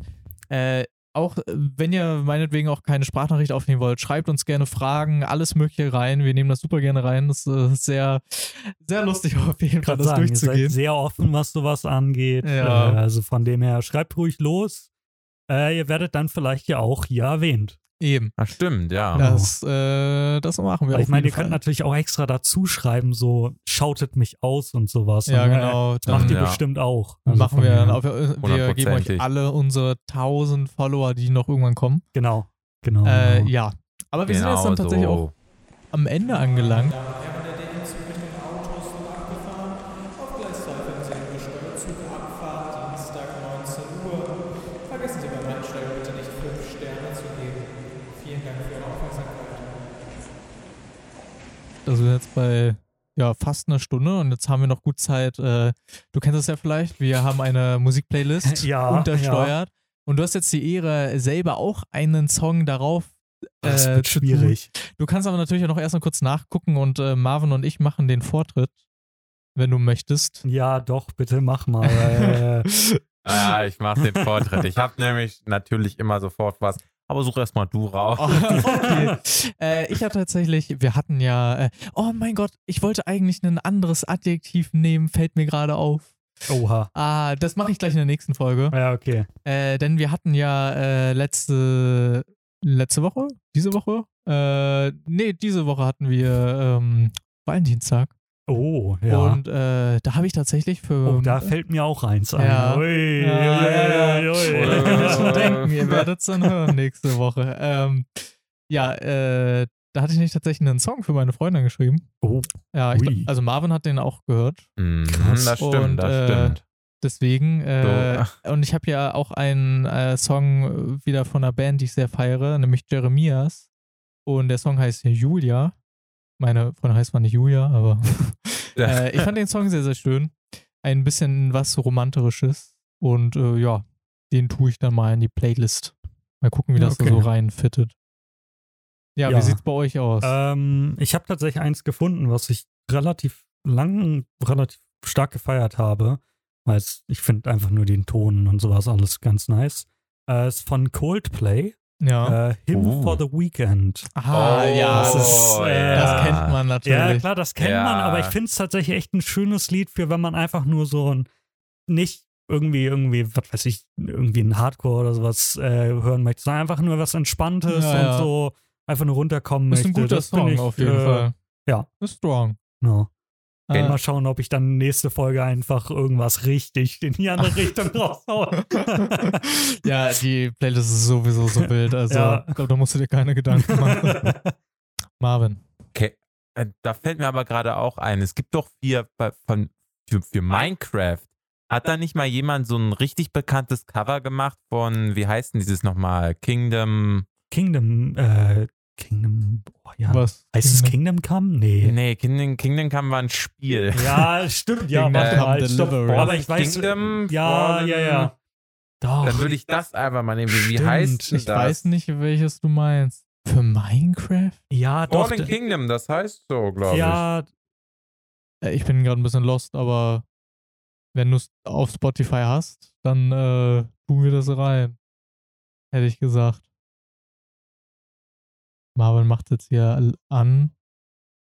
äh, auch äh, wenn ihr meinetwegen auch keine Sprachnachricht aufnehmen wollt, schreibt uns gerne Fragen, alles Mögliche rein. Wir nehmen das super gerne rein. Das äh, ist sehr, sehr lustig <laughs> auf jeden Fall, Gerade das sagen, ihr seid durchzugehen. sehr offen, was sowas angeht. Ja. Äh, also von dem her, schreibt ruhig los. Äh, ihr werdet dann vielleicht ja auch hier erwähnt. Eben. Ach, stimmt, ja. Das, äh, das machen wir Weil ich meine, ihr könnt Fall. natürlich auch extra dazu schreiben, so schautet mich aus und sowas. Ja, Und, äh, genau. Das macht ihr Ja. bestimmt auch. Also machen wir dann auf, wir geben euch alle unsere 1000 Follower, die noch irgendwann kommen. Genau, genau. Äh, genau. ja. Aber wir sind jetzt dann Genau tatsächlich auch so. am Ende angelangt. Also jetzt bei ja, fast einer Stunde und jetzt haben wir noch gut Zeit. Äh, du kennst es ja vielleicht, wir haben eine Musikplaylist <laughs> Ja, untersteuert. Und du hast jetzt die Ehre, selber auch einen Song darauf das äh, wird zu tun. schwierig. Du kannst aber natürlich auch noch erst mal kurz nachgucken und äh, Marvin und ich machen den Vortritt, wenn du möchtest. Ja, doch, bitte mach mal. äh, Ja, <laughs> ich mache den Vortritt. Ich habe <laughs> nämlich natürlich immer sofort was. Aber such erst mal du raus. okay. <laughs> äh, ich habe tatsächlich, wir hatten ja, äh, oh mein Gott, ich wollte eigentlich ein anderes Adjektiv nehmen, fällt mir gerade auf. oha. Ah, das mache ich gleich in der nächsten Folge. Ja, okay. Äh, denn wir hatten ja äh, letzte, letzte Woche? Diese Woche? Äh, nee, diese Woche hatten wir ähm, Valentinstag. Oh, ja. Und äh, da habe ich tatsächlich für. oh, da fällt mir auch eins ein. Ja. Ui, Ja, ja, ui, ui, Ich kann mir schon ui. denken, ihr werdet es dann hören nächste Woche. Ähm, ja, äh, da hatte ich nicht tatsächlich einen Song für meine Freundin geschrieben. Oh, Ja, ich, also Marvin hat den auch gehört. Mhm, Krass. das stimmt, Und, das äh, stimmt. Deswegen, äh, So. und ich habe ja auch einen äh, Song wieder von einer Band, die ich sehr feiere, nämlich Jeremias. Und der Song heißt Julia. Meine Freundin heißt zwar nicht Julia, aber äh, ich fand den Song sehr, sehr schön. Ein bisschen was Romantisches. Und äh, ja, den tue ich dann mal in die Playlist. Mal gucken, wie das da Okay. so reinfittet. Ja, Ja. wie sieht's bei euch aus? Ähm, ich habe tatsächlich eins gefunden, was ich relativ lang, relativ stark gefeiert habe. Weil ich finde einfach nur den Ton und sowas alles ganz nice. Äh, ist von Coldplay. Ja. Äh, Him Oh. for the Weekend. ah, Oh, ja, das ist, äh, das kennt man natürlich. Ja, klar, das kennt Ja. man, aber ich finde es tatsächlich echt ein schönes Lied für, wenn man einfach nur so ein, nicht irgendwie, irgendwie, was weiß ich, irgendwie ein Hardcore oder sowas äh, hören möchte, sondern einfach nur was Entspanntes Ja, ja. und so einfach nur runterkommen Ist ein möchte. guter Das Song ich, auf jeden äh, Fall. ja. Ist strong. Ja. Äh, Mal schauen, ob ich dann nächste Folge einfach irgendwas richtig in die andere <laughs> Richtung raushaue. ja, die Playlist ist sowieso so wild. Also, Ja. da musst du dir keine Gedanken machen. <laughs> Marvin. Okay. Äh, Da fällt mir aber gerade auch ein, es gibt doch vier bei- von, für, für Minecraft. Hat da nicht mal jemand so ein richtig bekanntes Cover gemacht von, wie heißt denn dieses nochmal? Kingdom. Kingdom, äh, Kingdom, oh ja. Was? Heißt es Kingdom Come? Nee. Nee, Kingdom, Kingdom Come war ein Spiel. Ja, stimmt, ja, warte mal, stopp. Deliverance. Aber ich weiß, Kingdom ja, ja, ja. Doch. Dann würde ich das einfach mal nehmen. Wie, Stimmt. heißt denn Ich das? weiß nicht, welches du meinst. Für Minecraft? ja, doch. Fallen Kingdom, das heißt so, glaube ja, Äh, Ich bin gerade ein bisschen lost, aber wenn du es auf Spotify hast, dann äh, tun wir das rein. Hätte ich gesagt. Marvin macht jetzt hier an.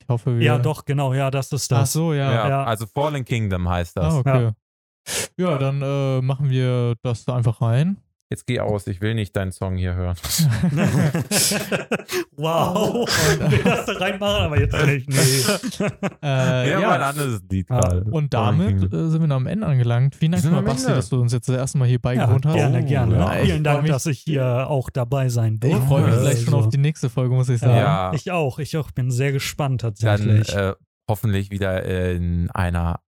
Ich hoffe, wir. ja, doch, genau, ja, das ist Ach das. so, ich. ja. Ja, Ja. also Fallen Kingdom heißt das. Ah, okay. Ja, dann äh, machen wir das da einfach rein. Jetzt geh aus, ich will nicht deinen Song hier hören. <laughs> wow. Ich will das da reinmachen, aber jetzt nicht. Nee. Äh, ja, ja, mal ein anderes Lied Ja, gerade. Und damit äh, sind wir noch am Ende angelangt. Vielen Dank mal, Basti, Ende. dass du uns jetzt das erste Mal hier Ja, beigewohnt hast. gerne, Oh, gerne. ja. Ich Vielen Dank, mich- dass ich hier auch dabei sein Ich durfte. freue mich Ja, gleich schon Also, auf die nächste Folge, muss ich sagen. Ja. Ich auch, ich auch. Bin sehr gespannt Dann tatsächlich. äh, hoffentlich wieder in einer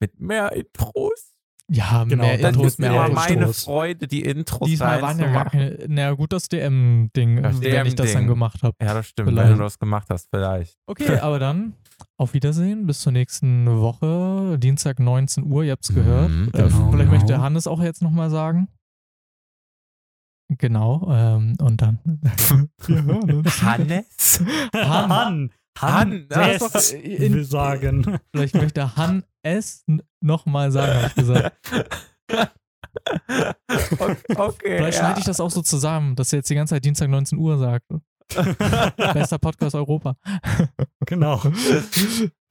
mit mehr Intros. Ja, Genau, mehr dann Intros, ist mir mehr Intros. Meine. Freude, die Intros Diesmal waren ja gar keine. Na gut, das DM-Ding, Das wenn ich das dann gemacht habe. Ja, das stimmt, Vielleicht. wenn du das gemacht hast, vielleicht. Okay, <laughs> aber dann auf Wiedersehen. Bis zur nächsten Woche. Dienstag 19 Uhr, ihr habt es gehört. Mhm, äh, genau, vielleicht genau. möchte Hannes auch jetzt nochmal sagen. Genau, ähm, und dann. <laughs> Hannes? Han. Han. Han. Han, Ja, doch in- will sagen. Vielleicht möchte Han es nochmal sagen, habe ich gesagt. okay, Vielleicht ja. schneide ich das auch so zusammen, dass er jetzt die ganze Zeit Dienstag 19 Uhr sagt. <laughs> Bester Podcast Europa. genau. <laughs>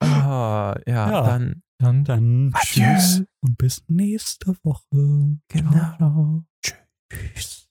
Ah, ja, Ja. dann Dann Dann tschüss und bis nächste Woche. genau. ciao. Tschüss.